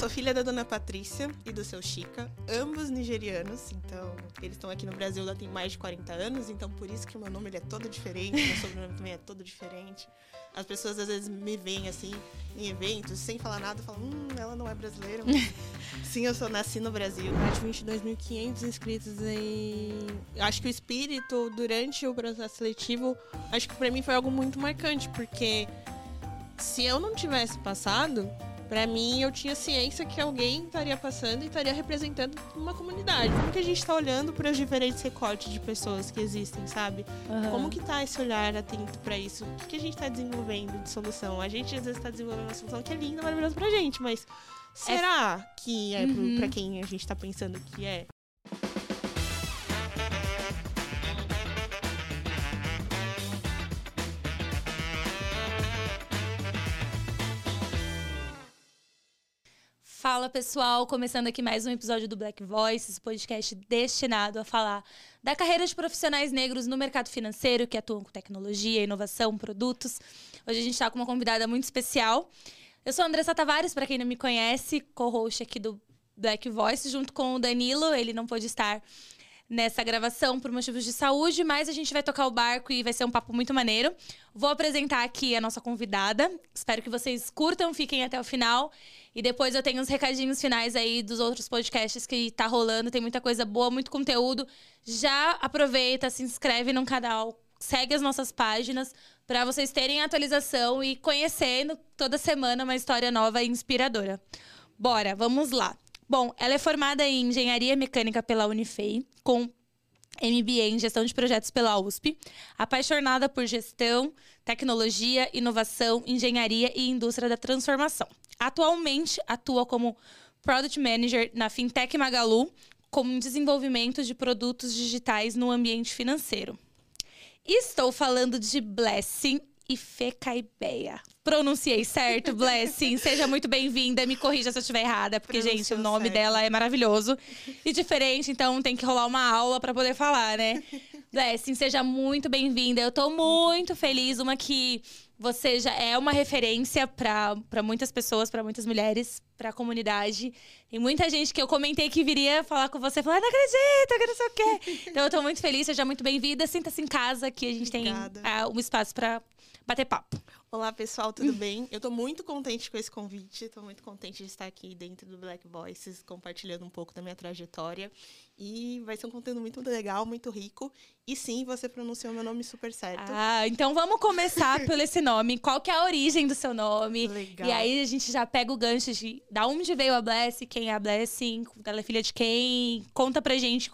sou filha da dona Patrícia e do seu Chica, ambos nigerianos. Então, eles estão aqui no Brasil já tem mais de 40 anos, então por isso que o meu nome ele é todo diferente, meu sobrenome também é todo diferente. As pessoas às vezes me veem assim em eventos, sem falar nada, falam: "Hum, ela não é brasileira". Mas, sim, eu sou nasci no Brasil. Mais de 22.500 inscritos em acho que o espírito durante o processo seletivo, acho que para mim foi algo muito marcante, porque se eu não tivesse passado, para mim, eu tinha ciência que alguém estaria passando e estaria representando uma comunidade. Como que a gente está olhando para os diferentes recortes de pessoas que existem, sabe? Uhum. Como que tá esse olhar atento para isso? O que, que a gente está desenvolvendo de solução? A gente às vezes está desenvolvendo uma solução que é linda, maravilhosa pra gente, mas será é... que é uhum. para quem a gente está pensando que é? Fala pessoal, começando aqui mais um episódio do Black Voices, podcast destinado a falar da carreira de profissionais negros no mercado financeiro que atuam com tecnologia, inovação, produtos. Hoje a gente está com uma convidada muito especial. Eu sou a Andressa Tavares, para quem não me conhece, co-host aqui do Black Voice, junto com o Danilo. Ele não pôde estar nessa gravação por motivos de saúde, mas a gente vai tocar o barco e vai ser um papo muito maneiro. Vou apresentar aqui a nossa convidada. Espero que vocês curtam, fiquem até o final. E depois eu tenho uns recadinhos finais aí dos outros podcasts que tá rolando. Tem muita coisa boa, muito conteúdo. Já aproveita, se inscreve no canal, segue as nossas páginas para vocês terem atualização e conhecendo toda semana uma história nova e inspiradora. Bora, vamos lá. Bom, ela é formada em Engenharia Mecânica pela Unifei, com MBA em Gestão de Projetos pela USP, apaixonada por gestão, tecnologia, inovação, engenharia e indústria da transformação. Atualmente atua como Product Manager na Fintech Magalu, com desenvolvimento de produtos digitais no ambiente financeiro. Estou falando de Blessing e Fecaibeia. Pronunciei certo, Blessing. Seja muito bem-vinda. Me corrija se eu estiver errada, porque, Pronunciou gente, o nome certo. dela é maravilhoso e diferente, então tem que rolar uma aula para poder falar, né? Blessing, seja muito bem-vinda. Eu tô muito feliz. Uma que você já é uma referência para muitas pessoas, para muitas mulheres, para a comunidade. Tem muita gente que eu comentei que viria falar com você, falar, não acredito, que não sei o quê. Então eu tô muito feliz, seja muito bem-vinda. Sinta-se em casa, que a gente Obrigada. tem uh, um espaço para bater papo. Olá, pessoal, tudo bem? Eu estou muito contente com esse convite, estou muito contente de estar aqui dentro do Black Voices, compartilhando um pouco da minha trajetória. E vai ser um conteúdo muito legal, muito rico. E sim, você pronunciou meu nome super certo. Ah, então vamos começar pelo esse nome. Qual que é a origem do seu nome? Legal. E aí a gente já pega o gancho de da onde veio a Bless, quem é a Blessing, ela é filha de quem. Conta pra gente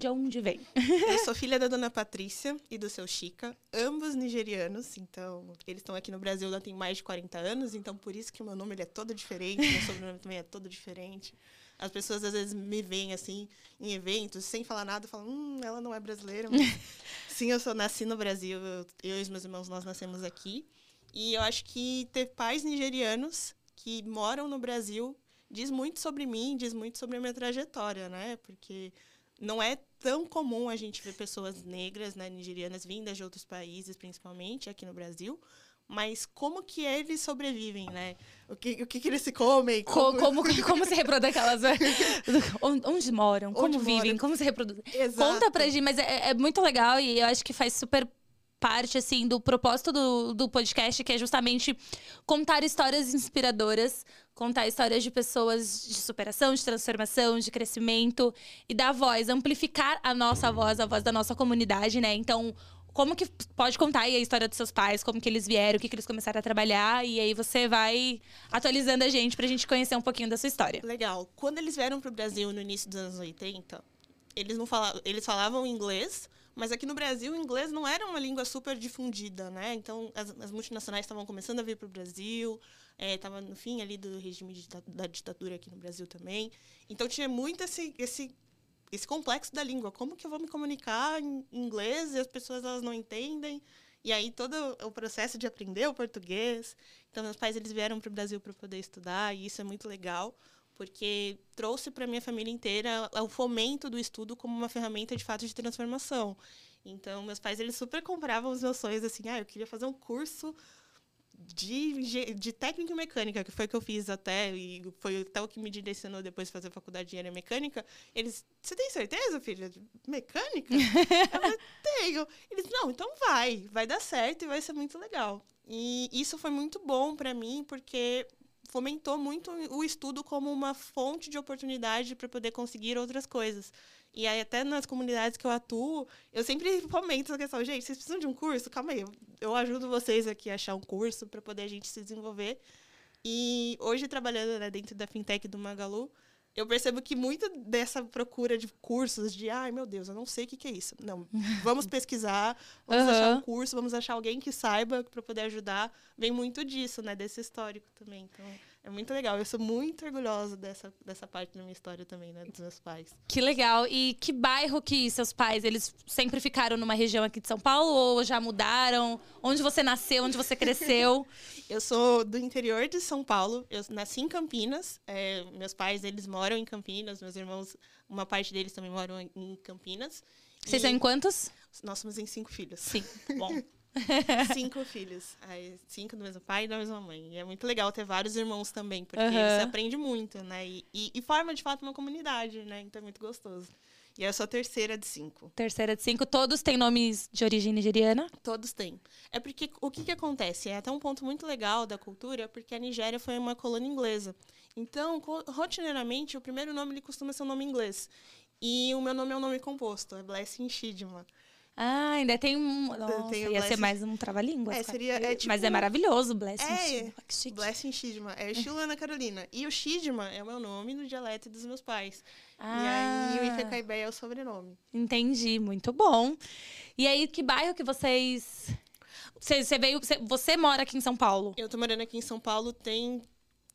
de onde vem? Eu sou filha da dona Patrícia e do seu Chica, ambos nigerianos. Então, eles estão aqui no Brasil já tem mais de 40 anos, então por isso que o meu nome ele é todo diferente, meu sobrenome também é todo diferente. As pessoas às vezes me veem assim em eventos, sem falar nada, falam: "Hum, ela não é brasileira". Mas, sim, eu sou nasci no Brasil, eu, eu e os meus irmãos nós nascemos aqui. E eu acho que ter pais nigerianos que moram no Brasil diz muito sobre mim, diz muito sobre a minha trajetória, né? Porque não é tão comum a gente ver pessoas negras, né, nigerianas, vindas de outros países, principalmente aqui no Brasil. Mas como que eles sobrevivem, né? O que, o que, que eles se comem? Como, como, como, como se reproduzem aquelas... Onde moram? Como Onde vivem? Moram? Como se reproduzem? Exato. Conta pra gente, mas é, é muito legal e eu acho que faz super parte, assim, do propósito do, do podcast, que é justamente contar histórias inspiradoras, contar histórias de pessoas de superação, de transformação, de crescimento e dar voz, amplificar a nossa voz, a voz da nossa comunidade, né? Então, como que pode contar aí a história dos seus pais, como que eles vieram, o que, que eles começaram a trabalhar, e aí você vai atualizando a gente pra gente conhecer um pouquinho da sua história. Legal. Quando eles vieram pro Brasil no início dos anos 80, eles não falavam, eles falavam inglês, mas aqui no Brasil, o inglês não era uma língua super difundida, né? Então, as, as multinacionais estavam começando a vir para o Brasil, estava é, no fim ali do regime de, da ditadura aqui no Brasil também. Então, tinha muito esse, esse, esse complexo da língua. Como que eu vou me comunicar em inglês e as pessoas elas não entendem? E aí, todo o processo de aprender o português. Então, meus pais eles vieram para o Brasil para poder estudar, e isso é muito legal porque trouxe para minha família inteira o fomento do estudo como uma ferramenta de fato de transformação. Então, meus pais eles super compravam os meus sonhos assim, ah, eu queria fazer um curso de, de técnica mecânica, que foi o que eu fiz até, e foi até o que me direcionou depois de fazer faculdade de engenharia mecânica, eles, você tem certeza, filha? Mecânica? eu falei, tenho. Eles, não, então vai, vai dar certo e vai ser muito legal. E isso foi muito bom para mim, porque fomentou muito o estudo como uma fonte de oportunidade para poder conseguir outras coisas. E aí, até nas comunidades que eu atuo, eu sempre fomento essa questão. Gente, vocês precisam de um curso? Calma aí, eu ajudo vocês aqui a achar um curso para poder a gente se desenvolver. E hoje, trabalhando né, dentro da fintech do Magalu, eu percebo que muito dessa procura de cursos, de ai meu Deus, eu não sei o que, que é isso. Não, vamos pesquisar, vamos uhum. achar um curso, vamos achar alguém que saiba para poder ajudar. Vem muito disso, né? Desse histórico também. Então, é muito legal. Eu sou muito orgulhosa dessa, dessa parte da minha história também, né? Dos meus pais. Que legal. E que bairro que seus pais, eles sempre ficaram numa região aqui de São Paulo ou já mudaram? Onde você nasceu, onde você cresceu? eu sou do interior de São Paulo. Eu nasci em Campinas. É, meus pais, eles moram em Campinas. Meus irmãos, uma parte deles também moram em Campinas. Vocês e... são em quantos? Nós somos em cinco filhos. Sim, bom. cinco filhos. Aí, cinco do mesmo pai e da mesma mãe. E é muito legal ter vários irmãos também, porque uhum. você aprende muito, né? E, e, e, forma, de fato, uma comunidade, né? Então é muito gostoso. E eu sou a terceira de cinco. Terceira de cinco. Todos têm nomes de origem nigeriana? Todos têm. É porque o que, que acontece? É até um ponto muito legal da cultura, porque a Nigéria foi uma colônia inglesa. Então, rotineiramente, o primeiro nome ele costuma ser um nome inglês. E o meu nome é um nome composto, é Blessing Shidma. Ah, ainda tem um. Nossa, tem ia ser mais um trava-língua. É, seria. É, tipo, Mas é maravilhoso, Blessing é, Shidma. Blessing Shidma. É estilo Ana Carolina. E o Shidma é o meu nome no dialeto dos meus pais. Ah, e aí o Ifecaibé é o sobrenome. Entendi, muito bom. E aí, que bairro que vocês. Você, você veio. Você, você mora aqui em São Paulo? Eu tô morando aqui em São Paulo tem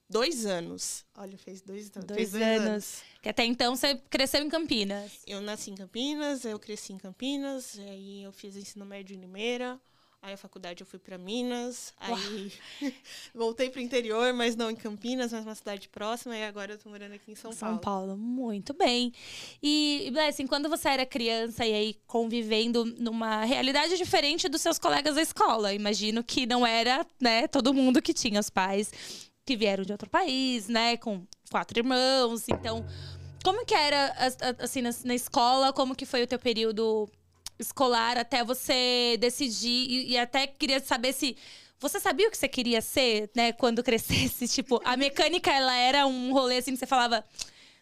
dois anos. Olha, fez dois, dois, dois anos. anos. Que até então você cresceu em Campinas. Eu nasci em Campinas, eu cresci em Campinas, aí eu fiz ensino médio em Limeira. Aí a faculdade eu fui para Minas, aí voltei para o interior, mas não em Campinas, mas uma cidade próxima, e agora eu tô morando aqui em São, São Paulo. São Paulo, muito bem. E, Blessing, quando você era criança e aí convivendo numa realidade diferente dos seus colegas da escola, imagino que não era, né, todo mundo que tinha os pais que vieram de outro país, né? Com quatro irmãos. Então, como que era, assim, na, na escola? Como que foi o teu período escolar até você decidir? E, e até queria saber se... Você sabia o que você queria ser, né? Quando crescesse? Tipo, a mecânica, ela era um rolê, assim, que você falava...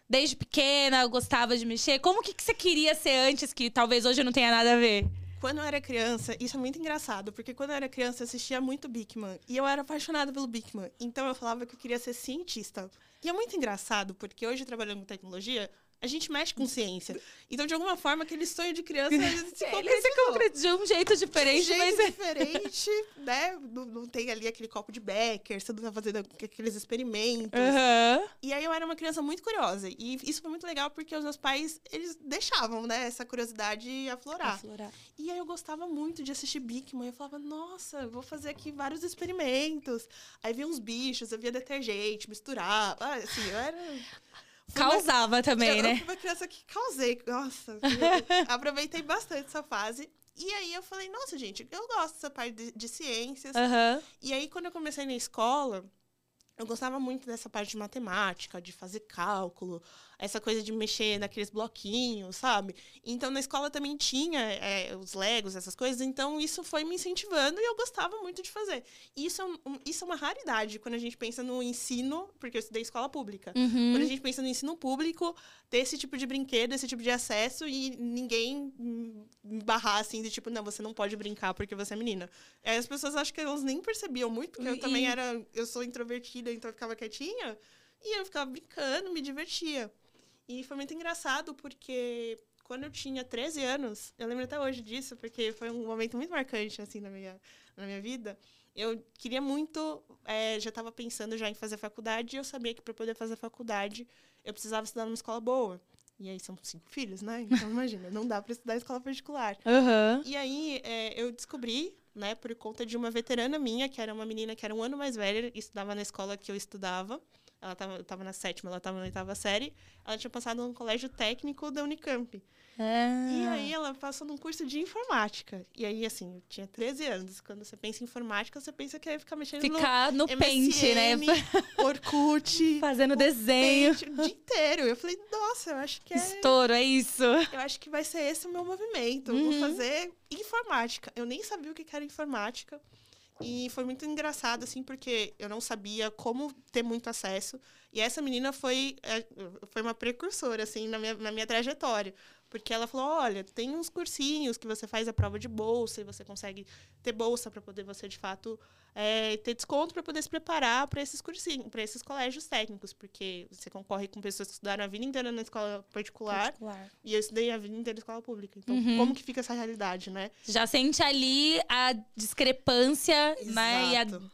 Desde pequena, gostava de mexer. Como que, que você queria ser antes, que talvez hoje não tenha nada a ver? Quando eu era criança, isso é muito engraçado, porque quando eu era criança eu assistia muito Bigman. E eu era apaixonada pelo Bigman. Então eu falava que eu queria ser cientista. E é muito engraçado, porque hoje, trabalhando com tecnologia, a gente mexe com ciência. Então, de alguma forma, aquele sonho de criança se concretizou. Se concretizou de um jeito diferente. De um jeito mas... É diferente, né? Não, não, tem ali aquele copo de Becker, você não tá fazendo aqueles experimentos. Uhum. E aí, eu era uma criança muito curiosa. E isso foi muito legal, porque os meus pais, eles deixavam, né? Essa curiosidade aflorar. aflorar. E aí, eu gostava muito de assistir Bigman. Eu falava, nossa, vou fazer aqui vários experimentos. Aí, via uns bichos, eu via detergente, misturava. Assim, eu era... Causava também, eu, né? Eu fui uma criança que causei. Nossa, aproveitei bastante essa fase. E aí eu falei, nossa, gente, eu gosto dessa parte de, de ciências. Uhum. E aí, quando eu comecei na escola, eu gostava muito dessa parte de matemática, de fazer cálculo, essa coisa de mexer naqueles bloquinhos, sabe? Então, na escola também tinha é, os Legos, essas coisas, então isso foi me incentivando e eu gostava muito de fazer. Isso é, um, isso é uma raridade quando a gente pensa no ensino, porque eu estudei escola pública. Uhum. Quando a gente pensa no ensino público, ter esse tipo de brinquedo, esse tipo de acesso e ninguém barrar assim, de tipo, não, você não pode brincar porque você é menina. Aí as pessoas acham que elas nem percebiam muito, porque eu também era. Eu sou introvertida, então eu ficava quietinha. E eu ficava brincando, me divertia. E foi muito engraçado porque quando eu tinha 13 anos, eu lembro até hoje disso, porque foi um momento muito marcante assim na minha, na minha vida. Eu queria muito, é, já estava pensando já em fazer faculdade, e eu sabia que para poder fazer faculdade eu precisava estudar numa escola boa. E aí são cinco filhos, né? Então imagina, não dá para estudar em escola particular. Uhum. E aí é, eu descobri, né, por conta de uma veterana minha, que era uma menina que era um ano mais velha, e estudava na escola que eu estudava ela tava, eu tava na sétima, ela tava na oitava série, ela tinha passado no colégio técnico da Unicamp. Ah. E aí ela passou num curso de informática. E aí, assim, eu tinha 13 anos. Quando você pensa em informática, você pensa que ia ficar mexendo Ficar no, no pente, né? Orkut, Fazendo desenho. Paint, o dia inteiro. Eu falei, nossa, eu acho que é... Estouro, é isso. Eu acho que vai ser esse o meu movimento. Uhum. vou fazer informática. Eu nem sabia o que era informática. E foi muito engraçado, assim, porque eu não sabia como ter muito acesso. E essa menina foi, é, foi uma precursora, assim, na minha, na minha trajetória. Porque ela falou, olha, tem uns cursinhos que você faz a prova de bolsa e você consegue ter bolsa para poder você, de fato, é, ter desconto para poder se preparar para esses cursinhos, para esses colégios técnicos. Porque você concorre com pessoas que estudaram a vida inteira na escola particular. Particular. E eu estudei a vida inteira na escola pública. Então, Uhum. como que fica essa realidade, né? Já sente ali a discrepância, né? E a, Exato.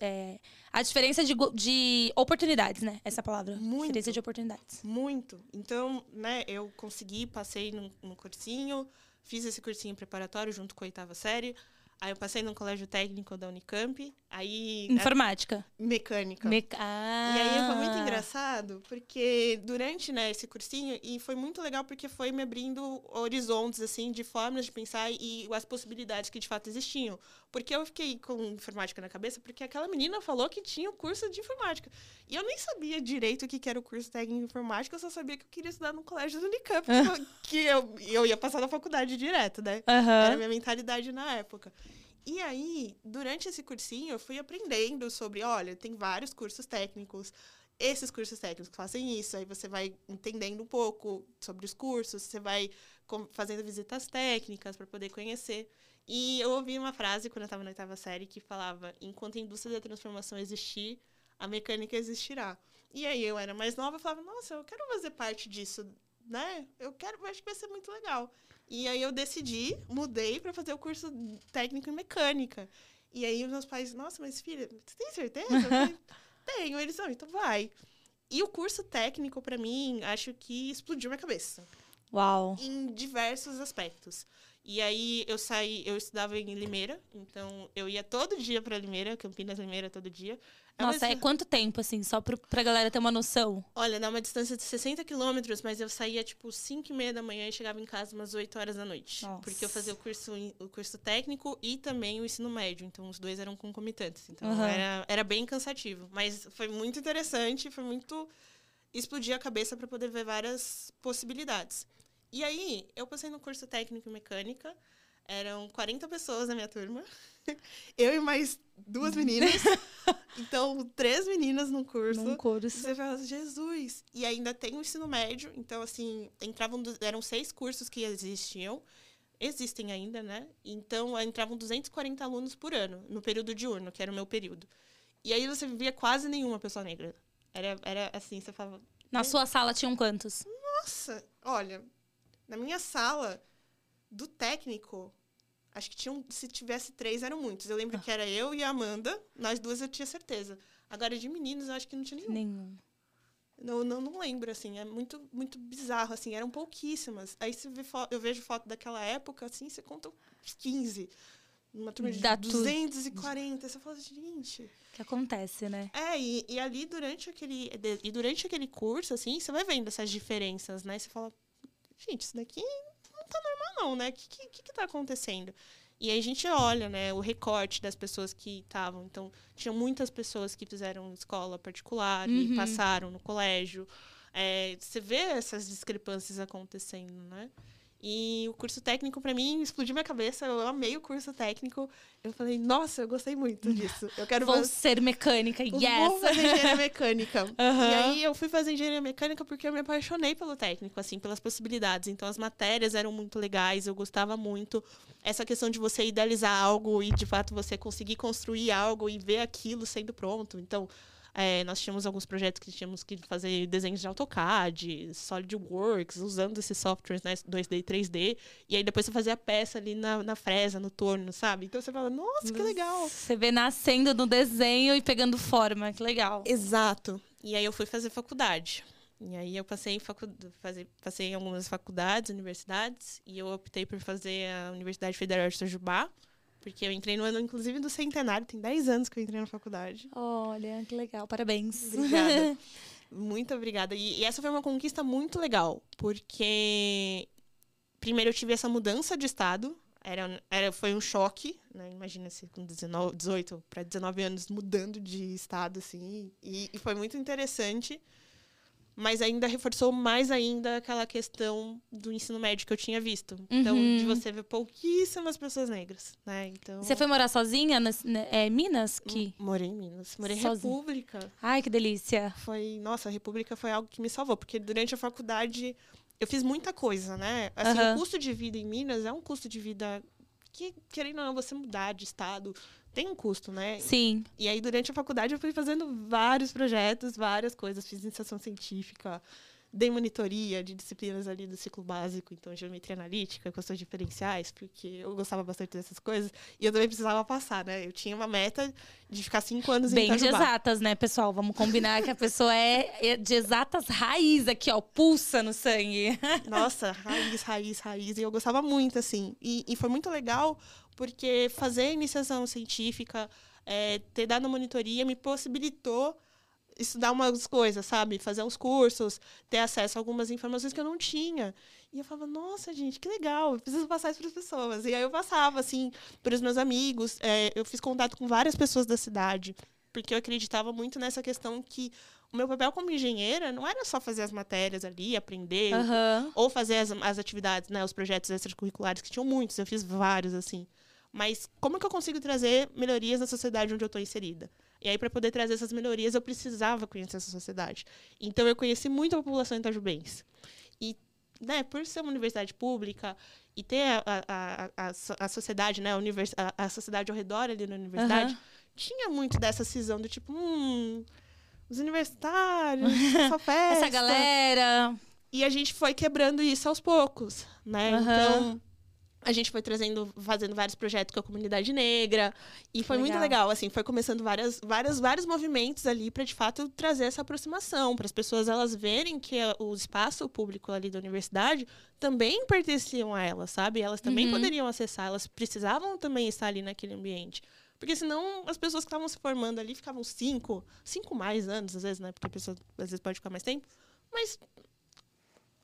É, a diferença de, de oportunidades, né? Essa palavra. Muito. Diferença de oportunidades. Muito. Então, né, eu consegui, passei num, num cursinho, fiz esse cursinho preparatório junto com a oitava série. Aí eu passei num colégio técnico da Unicamp. Aí. Informática. a- mecânica. Meca- Ah. E aí foi muito engraçado, porque durante né, esse cursinho, e foi muito legal porque foi me abrindo horizontes, assim, de formas de pensar e as possibilidades que de fato existiam. Porque eu fiquei com informática na cabeça, porque aquela menina falou que tinha o curso de informática. E eu nem sabia direito o que era o curso técnico de informática, eu só sabia que eu queria estudar no colégio do Unicamp, que eu- eu, ia passar na faculdade direto, né? Aham. Era a minha mentalidade na época. E aí, durante esse cursinho, eu fui aprendendo sobre, olha, tem vários cursos técnicos. Esses cursos técnicos fazem isso, aí você vai entendendo um pouco sobre os cursos, você vai fazendo visitas técnicas para poder conhecer. E eu ouvi uma frase quando eu estava na oitava série que falava: enquanto a indústria da transformação existir, a mecânica existirá. E aí eu era mais nova, eu falava: nossa, eu quero fazer parte disso, né? Eu quero, acho que vai ser muito legal. E aí eu decidi, mudei para fazer o curso técnico em mecânica. E aí os meus pais, nossa, mas filha, você tem certeza? Falei, Tenho. Eles, não, então vai. E o curso técnico, para mim, acho que explodiu minha cabeça Uau. em diversos aspectos. E aí eu saí, eu estudava em Limeira, então eu ia todo dia para Limeira, Campinas Limeira todo dia. É uma Nossa, é distância- quanto tempo, assim, só pro, pra galera ter uma noção? Olha, dá uma distância de 60 quilômetros, mas eu saía tipo 5 e meia da manhã e chegava em casa umas 8 horas da noite. Nossa. Porque eu fazia o curso, o curso técnico e também o ensino médio, então os dois eram concomitantes. Então Aham. era, era bem cansativo. Mas foi muito interessante, foi muito explodir a cabeça para poder ver várias possibilidades. E aí, eu passei no curso técnico em mecânica, eram 40 pessoas na minha turma, eu e mais duas meninas. Então, três meninas no curso. Num curso. Você fala, Jesus! E ainda tem o ensino médio, então, assim, entravam, eram seis cursos que existiam, existem ainda, né? Então, entravam 240 alunos por ano, no período diurno, que era o meu período. E aí você via quase nenhuma pessoa negra. Era, era assim, você falava, Na sua sala tinham quantos? nossa, olha, na minha sala do técnico, acho que tinham, se tivesse três, eram muitos. Eu lembro que era eu e a Amanda, nós duas eu tinha certeza. Agora, de meninos, eu acho que não tinha nenhum. Nenhum. Não, não, não lembro, assim, é muito, muito bizarro, assim, eram pouquíssimas. Aí você vê eu vejo foto daquela época, assim, você conta uns 15. Uma turma de Dá tudo. 240. Você fala, gente. Que acontece, né? É, e, e ali durante aquele. E durante aquele curso, assim, você vai vendo essas diferenças, né? Você fala, gente, isso daqui não tá normal, não, né? O que, que, que tá acontecendo? E aí a gente olha, né, o recorte das pessoas que estavam. Então, tinha muitas pessoas que fizeram escola particular e Uhum. passaram no colégio. É, você vê essas discrepâncias acontecendo, né? E o curso técnico, para mim, explodiu minha cabeça. Eu amei o curso técnico. Eu falei, nossa, eu gostei muito disso. Eu quero Vou fazer- ser mecânica, Vou yes! fazer engenharia mecânica. Aham. E aí eu fui fazer engenharia mecânica porque eu me apaixonei pelo técnico, assim, pelas possibilidades. Então as matérias eram muito legais, eu gostava muito. Essa questão de você idealizar algo e de fato você conseguir construir algo e ver aquilo sendo pronto. Então, é, nós tínhamos alguns projetos que tínhamos que fazer desenhos de AutoCAD, SolidWorks, usando esses softwares né, 2D e 3D. E aí depois você fazia a peça ali na, na fresa, no torno, sabe? Então você fala, nossa, que legal! Você vê nascendo no desenho e pegando forma, que legal. Exato. E aí eu fui fazer faculdade. E aí eu passei em, facu... fazer... passei em algumas faculdades, universidades, e eu optei por fazer a Universidade Federal de Itajubá, Porque eu entrei no ano, inclusive, do centenário. Tem 10 anos que eu entrei na faculdade. Olha, que legal. Parabéns. Obrigada. muito obrigada. E, e essa foi uma conquista muito legal. Porque, primeiro, eu tive essa mudança de estado. Era, era, foi um choque, né? Imagina-se com 19, 18 para 19 anos mudando de estado, assim. E, e foi muito interessante mas ainda reforçou mais ainda aquela questão do ensino médio que eu tinha visto. Então, Uhum. de você ver pouquíssimas pessoas negras, né? Então, Você foi morar sozinha nas, né, é, Minas? Que... morei em Minas, morei em. República. Ai, que delícia. Foi, nossa, a República foi algo que me salvou, porque durante a faculdade eu fiz muita coisa, né? Assim, Aham. o custo de vida em Minas é um custo de vida que, querendo ou não, você mudar de estado tem um custo, né? Sim. E aí, durante a faculdade, eu fui fazendo vários projetos, várias coisas. Fiz iniciação científica, dei monitoria de disciplinas ali do ciclo básico, então geometria analítica, questões diferenciais, porque eu gostava bastante dessas coisas. E eu também precisava passar, né? Eu tinha uma meta de ficar cinco anos em Bem de exatas, né, pessoal? Vamos combinar que a pessoa é é de exatas raiz aqui, ó. Pulsa no sangue. Nossa, raiz, raiz, raiz. E eu gostava muito, assim. E, e foi muito legal, porque fazer iniciação científica, é, ter dado monitoria, me possibilitou estudar umas coisas, sabe? Fazer uns cursos, ter acesso a algumas informações que eu não tinha. E eu falava, nossa, gente, que legal, eu preciso passar isso para as pessoas. E aí eu passava, assim, para os meus amigos. é, eu fiz contato com várias pessoas da cidade, porque eu acreditava muito nessa questão que o meu papel como engenheira não era só fazer as matérias ali, aprender, Aham. ou fazer as, as atividades, né, os projetos extracurriculares, que tinham muitos, eu fiz vários, assim. Mas como que eu consigo trazer melhorias na sociedade onde eu estou inserida? E aí, para poder trazer essas melhorias, eu precisava conhecer essa sociedade. Então, eu conheci muito a população itajubense. E, né, por ser uma universidade pública e ter a, a, a, a, so- a sociedade, né, a, univers, a, a sociedade ao redor ali na universidade, Aham. tinha muito dessa cisão do tipo, hum, os universitários, só festa. Essa galera. E a gente foi quebrando isso aos poucos, né? Aham. Então, a gente foi trazendo, fazendo vários projetos com a comunidade negra. E foi muito Legal. legal, assim, foi começando várias, várias, vários movimentos ali para de fato trazer essa aproximação, para as pessoas elas verem que o espaço público ali da universidade também pertenciam a elas, sabe? Elas também Uhum. poderiam acessar, elas precisavam também estar ali naquele ambiente. Porque senão as pessoas que estavam se formando ali ficavam cinco, cinco mais anos, às vezes, né? Porque a pessoa às vezes pode ficar mais tempo. Mas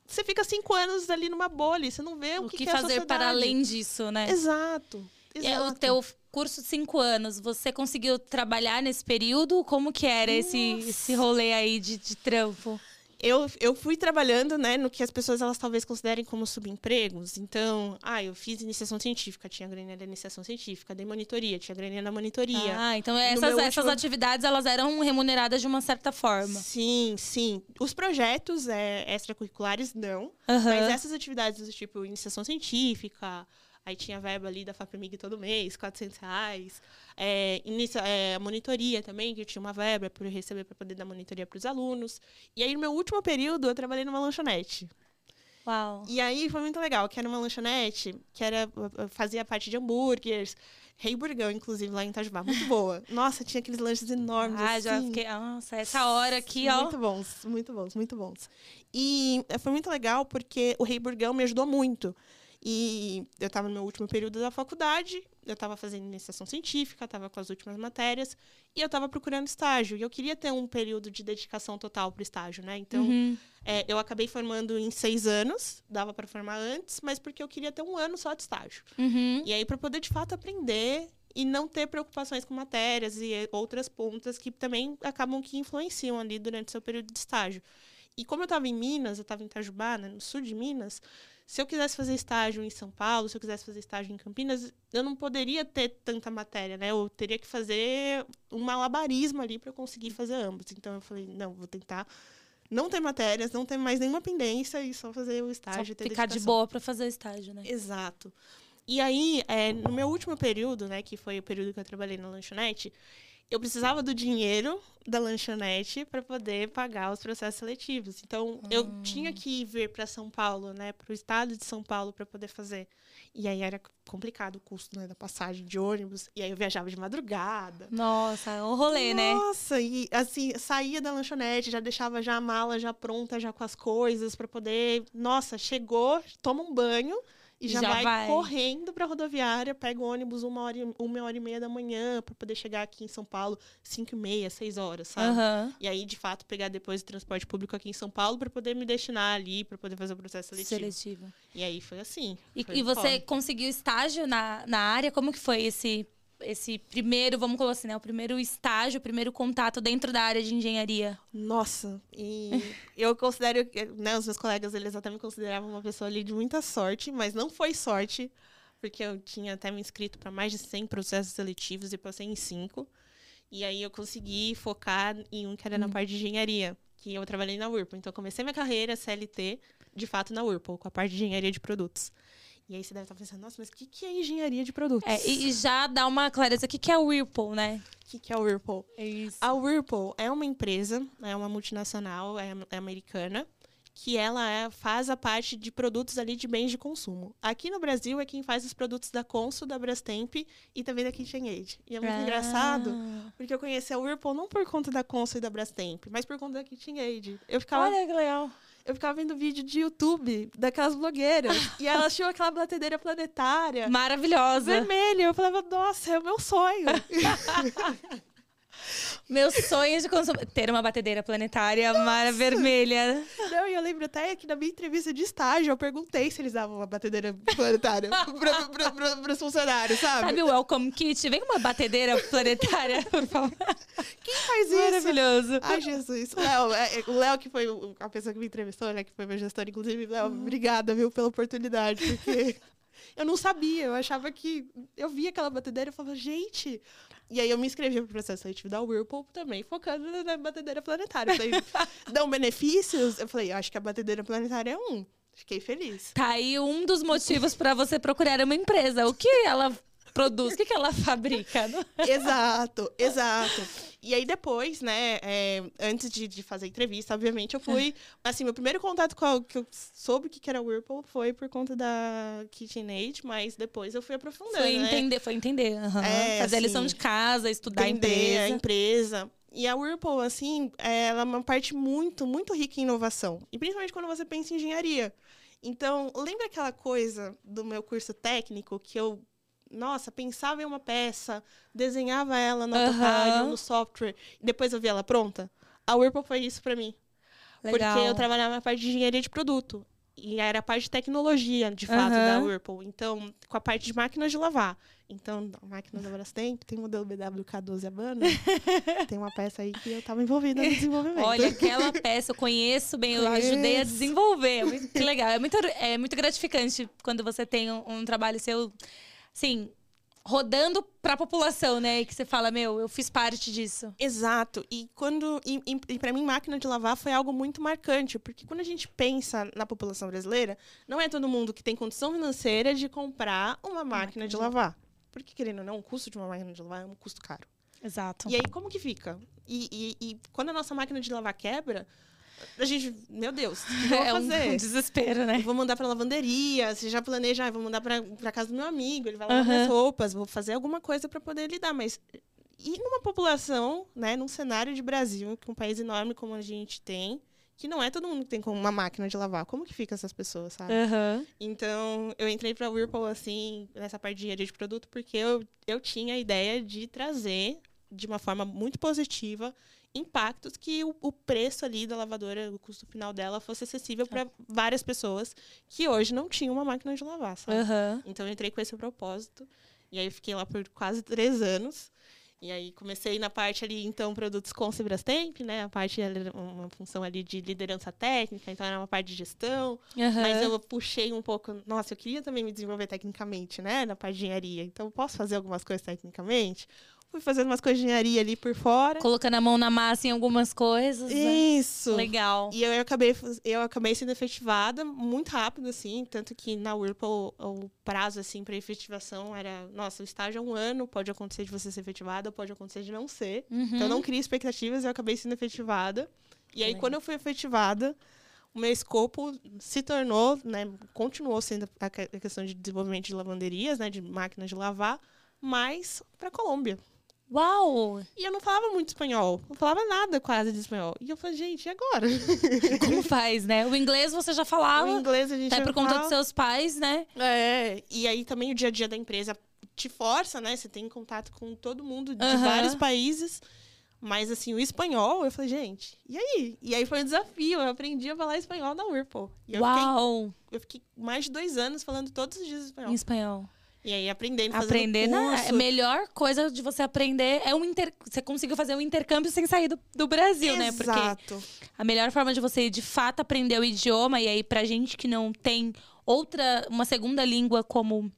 você fica cinco anos ali numa bolha, você não vê o, O que, que que é fazer para além disso, né? Exato. E é exato. o teu curso de cinco anos, você conseguiu trabalhar nesse período? Como que era esse, esse rolê aí de, de trampo? Eu, eu fui trabalhando, né, no que as pessoas elas talvez considerem como subempregos. Então, ah, eu fiz iniciação científica, tinha graninha da iniciação científica, dei monitoria, tinha graninha da monitoria. Ah, então essas, meu essas último- atividades, elas eram remuneradas de uma certa forma. Sim, sim. Os projetos é, extracurriculares, não. Aham. Mas essas atividades do tipo iniciação científica, aí tinha verba ali da FAPEMIG todo mês, 400 reais. É, inicia, é, a monitoria também, que eu tinha uma verba para receber para poder dar monitoria para os alunos. E aí, no meu último período, eu trabalhei numa lanchonete. Uau. E aí foi muito legal, que era uma lanchonete, que era fazia parte de hambúrgueres. Rei Burgão, inclusive, lá em Itajubá. Muito boa. Nossa, tinha aqueles lanches enormes. Ah, já assim. fiquei. Nossa, essa hora aqui, ó. Muito bons, muito bons, muito bons. E eh, foi muito legal porque o Rei Burgão me ajudou muito. E eu estava no meu último período da faculdade, eu estava fazendo iniciação científica, estava com as últimas matérias, e eu estava procurando estágio. E eu queria ter um período de dedicação total para o estágio, né? Então, Uhum. eh, eu acabei formando em seis anos, dava para formar antes, mas porque eu queria ter um ano só de estágio. Uhum. E aí, para poder de fato aprender e não ter preocupações com matérias e eh, outras pontas que também acabam que influenciam ali durante o seu período de estágio. E como eu estava em Minas, eu estava em Itajubá, né, no sul de Minas, se eu quisesse fazer estágio em São Paulo, se eu quisesse fazer estágio em Campinas, eu não poderia ter tanta matéria, né? Eu teria que fazer um malabarismo ali para conseguir fazer ambos. Então eu falei, não, vou tentar não ter matérias, não ter mais nenhuma pendência e só fazer o Só estágio. ter ficar de boa pra fazer o estágio, né? Exato. E aí, é, no meu último período, né, que foi o período que eu trabalhei na lanchonete, eu precisava do dinheiro da lanchonete para poder pagar os processos seletivos. Então, eu tinha que vir para São Paulo, né, para o estado de São Paulo para poder fazer. E aí era complicado o custo né, da passagem de ônibus. E aí eu viajava de madrugada. Nossa, é um rolê, né? Nossa, e assim, saía da lanchonete, já deixava já a mala já pronta, já com as coisas para poder. Nossa, chegou, toma um banho, e já, Já vai, vai. correndo pra rodoviária, pega o ônibus uma hora, e- uma hora e meia da manhã pra poder chegar aqui em São Paulo cinco e meia, seis horas, sabe? Aham. E aí, de fato, pegar depois o transporte público aqui em São Paulo pra poder me destinar ali, pra poder fazer o processo seletivo. Seletivo. E aí foi assim. E, foi e você conseguiu estágio na, na área? Como que foi esse, esse primeiro, vamos colocar assim, né? O primeiro estágio, o primeiro contato dentro da área de engenharia? Nossa, e eu considero, que, né, os meus colegas, eles até me consideravam uma pessoa ali de muita sorte, mas não foi sorte, porque eu tinha até me inscrito para mais de 100 processos seletivos e passei em 5. E aí eu consegui focar em um que era na parte de engenharia, que eu trabalhei na Whirlpool. Então eu comecei minha carreira CLT, de fato, na Whirlpool, com a parte de engenharia de produtos. E aí você deve estar pensando, nossa, mas o que, que é engenharia de produtos? É, e, já dá uma clareza. O que, que é o Whirlpool, né? O que, que é a Whirlpool? É isso. A Whirlpool é uma empresa, é uma multinacional, é, é americana, que ela é- faz a parte de produtos ali de bens de consumo. Aqui no Brasil é quem faz os produtos da Consul, da Brastemp e também da KitchenAid. E é muito Ah. engraçado, porque eu conheci a Whirlpool não por conta da Consul e da Brastemp, mas por conta da KitchenAid. Eu ficava, Olha que legal. Eu ficava vendo vídeo de YouTube daquelas blogueiras, e elas tinham aquela batedeira planetária. Maravilhosa. Vermelha, eu falava, nossa, é o meu sonho. Meu sonho de consumo. Ter uma batedeira planetária mara vermelha. Não, e eu lembro até que na minha entrevista de estágio eu perguntei se eles davam uma batedeira planetária para os funcionários, sabe? Sabe o Welcome Kit? Vem com uma batedeira planetária, por favor. Quem faz isso? Maravilhoso. Ai, Jesus. Léo, é, é, o Léo que foi a pessoa que me entrevistou, né? Que foi meu gestor, inclusive. Léo, obrigada, viu, pela oportunidade, porque eu não sabia. Eu achava que... Eu via aquela batedeira e falava, gente... E aí eu me inscrevi pro processo seletivo da Whirlpool também, focando na- batedeira planetária. Falei, dão benefícios? Eu falei, acho que a batedeira planetária é um. Fiquei feliz. Tá aí um dos motivos pra você procurar uma empresa. O que ela produz? O que, que ela fabrica? Exato, exato. E aí depois, né, é, antes de, de fazer a entrevista, obviamente, eu fui... Assim, meu primeiro contato com a, que eu soube o que era Whirlpool foi por conta da KitchenAid, mas depois eu fui aprofundando, Foi né? entender, foi entender. aham. É, Fazer a lição assim, de casa, estudar a Entender a empresa. empresa. E a Whirlpool, assim, ela é uma parte muito, muito rica em inovação. E principalmente quando você pensa em engenharia. Então, lembra aquela coisa do meu curso técnico que eu, nossa, pensava em uma peça, desenhava ela no. AutoCAD, no software, e depois eu via ela pronta? A Whirlpool foi isso pra mim. Legal. Porque eu trabalhava na parte de engenharia de produto. E era a parte de tecnologia, de fato, da. Whirlpool. Então, com a parte de máquinas de lavar. Então, a máquina da Brastemp, tem modelo BWK12 Habana. tem uma peça aí que eu estava envolvida no desenvolvimento. Olha, aquela peça eu conheço bem, eu Conheço. ajudei a desenvolver. É que legal. É muito, é muito gratificante quando você tem um, um trabalho seu, assim, rodando pra população, né? E que você fala, meu, eu fiz parte disso. Exato. E quando e, e, para mim máquina de lavar foi algo muito marcante, porque quando a gente pensa na população brasileira, não é todo mundo que tem condição financeira de comprar uma máquina de lavar. Porque querendo ou não, o custo de uma máquina de lavar é um custo caro. Exato. E aí como que fica? E, e, e quando a nossa máquina de lavar quebra, a gente, meu Deus, o que eu vou é fazer? um desespero, né? Eu vou mandar pra lavanderia, você já planeja, ah, vou mandar pra, pra casa do meu amigo, ele vai lavar Aham. minhas roupas, vou fazer alguma coisa pra poder lidar, mas e numa população, né, num cenário de Brasil, que é um país enorme como a gente tem, que não é todo mundo que tem uma máquina de lavar, como que fica essas pessoas, sabe? Aham. Então, eu entrei pra Whirlpool, assim, nessa parte de de produto, porque eu, eu tinha a ideia de trazer, de uma forma muito positiva, impactos que o, o preço ali da lavadora, o custo final dela, fosse acessível para várias pessoas que hoje não tinham uma máquina de lavar, sabe? Aham. Então, eu entrei com esse propósito. E aí, fiquei lá por quase três anos. E aí, comecei na parte ali, então, produtos com Brastemp, né? A parte, era uma função ali de liderança técnica, então era uma parte de gestão. Aham. Mas eu puxei um pouco. Nossa, eu queria também me desenvolver tecnicamente, né? Na parte de engenharia. Então, posso fazer algumas coisas tecnicamente. Fui fazendo umas engenharia ali por fora. Colocando a mão na massa em algumas coisas. né? Isso! Legal. E eu acabei, eu acabei sendo efetivada muito rápido, assim. Tanto que na Whirlpool o prazo, assim, para efetivação era... Nossa, o estágio é um ano, pode acontecer de você ser efetivada, pode acontecer de não ser. Uhum. Então, eu não cria expectativas, eu acabei sendo efetivada. E aí, Legal. quando eu fui efetivada, o meu escopo se tornou, né, continuou sendo a questão de desenvolvimento de lavanderias, né, de máquinas de lavar, mas para a Colômbia. Uau! E eu não falava muito espanhol. Não falava nada quase de espanhol. E eu falei, gente, e agora? Como faz, né? O inglês você já falava. O inglês a gente Até já por conta fala. dos seus pais, né? É, e aí também o dia a dia da empresa te força, né? Você tem contato com todo mundo de vários países. Mas, assim, o espanhol, eu falei, gente, e aí? E aí foi um desafio. Eu aprendi a falar espanhol na URPO. E eu fiquei, Uau! eu fiquei mais de dois anos falando todos os dias espanhol. Em espanhol. E aí aprendendo, Aprender, né? curso. A melhor coisa de você aprender é um inter... você conseguiu fazer um intercâmbio sem sair do, do Brasil, né? Porque Exato. a melhor forma de você de fato aprender o idioma e aí pra gente que não tem outra uma segunda língua como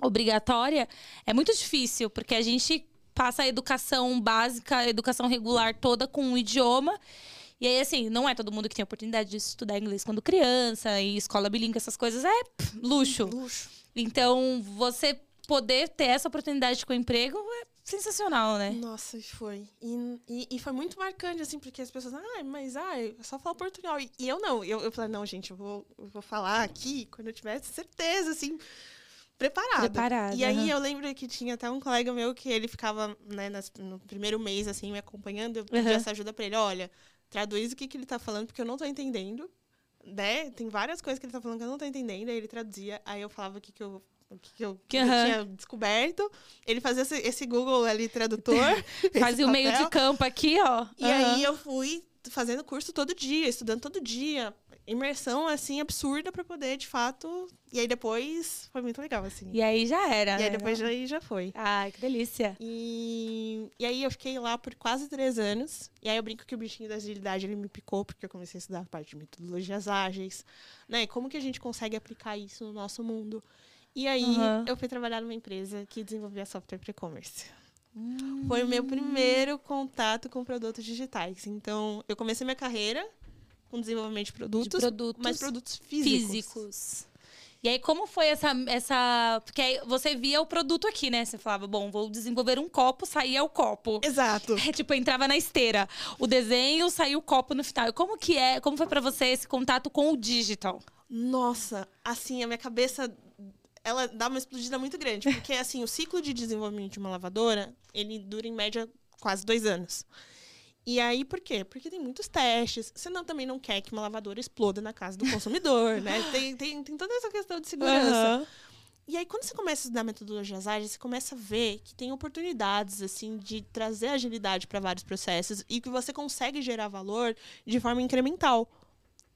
obrigatória é muito difícil porque a gente passa a educação básica a educação regular toda com o idioma e aí assim não é todo mundo que tem a oportunidade de estudar inglês quando criança e escola bilíngue essas coisas é pff, luxo Luxo. Então você poder ter essa oportunidade com o emprego é sensacional né Nossa, foi. E, e, e foi muito marcante, assim, porque as pessoas, ah, mas ah, eu só falo portunhol. E, e eu não. Eu, eu falei, não, gente, eu vou, eu vou falar aqui quando eu tiver certeza, assim, preparada. Preparada, E aí aham. eu lembro que tinha até um colega meu que ele ficava, né, nas- no primeiro mês, assim, me acompanhando. Eu pedi Aham. essa ajuda pra ele, olha, traduz o que, que ele tá falando, porque eu não tô entendendo. Né? Tem várias coisas que ele tá falando que eu não tô entendendo. Aí ele traduzia, aí eu falava o que, que eu. O que, que eu, que eu Aham. tinha descoberto. Ele fazia esse, esse Google ali, tradutor. fazia o meio de campo aqui ó E Aham. aí eu fui fazendo curso todo dia, estudando todo dia. Imersão, assim, absurda pra poder, de fato. E aí depois foi muito legal, assim. E aí já era. E aí né? depois já, aí já foi. Ai, que delícia. E, e aí eu fiquei lá por quase três anos. E aí eu brinco que o bichinho da agilidade ele me picou, porque eu comecei a estudar a parte de metodologias ágeis, né? Como que a gente consegue aplicar isso no nosso mundo? E aí Aham. eu fui trabalhar numa empresa que desenvolvia software para e-commerce. Foi o meu primeiro contato com produtos digitais. Então, eu comecei minha carreira com desenvolvimento de De produtos, produtos mas produtos físicos. físicos. E aí, como foi essa, essa. Porque aí você via o produto aqui, né? Você falava, bom, vou desenvolver um copo, saía o copo. Exato. É, tipo, entrava na esteira. O desenho, saía o copo no final. E como que é? Como foi pra você esse contato com o digital? Nossa, assim, a minha cabeça ela dá uma explodida muito grande. Porque, assim, o ciclo de desenvolvimento de uma lavadora, ele dura, em média, quase dois anos. E aí, por quê? Porque tem muitos testes. Você não, também não quer que uma lavadora exploda na casa do consumidor, né? Tem, tem, tem toda essa questão de segurança. Aham. E aí, quando você começa a estudar metodologias ágeis, você começa a ver que tem oportunidades, assim, de trazer agilidade para vários processos e que você consegue gerar valor de forma incremental.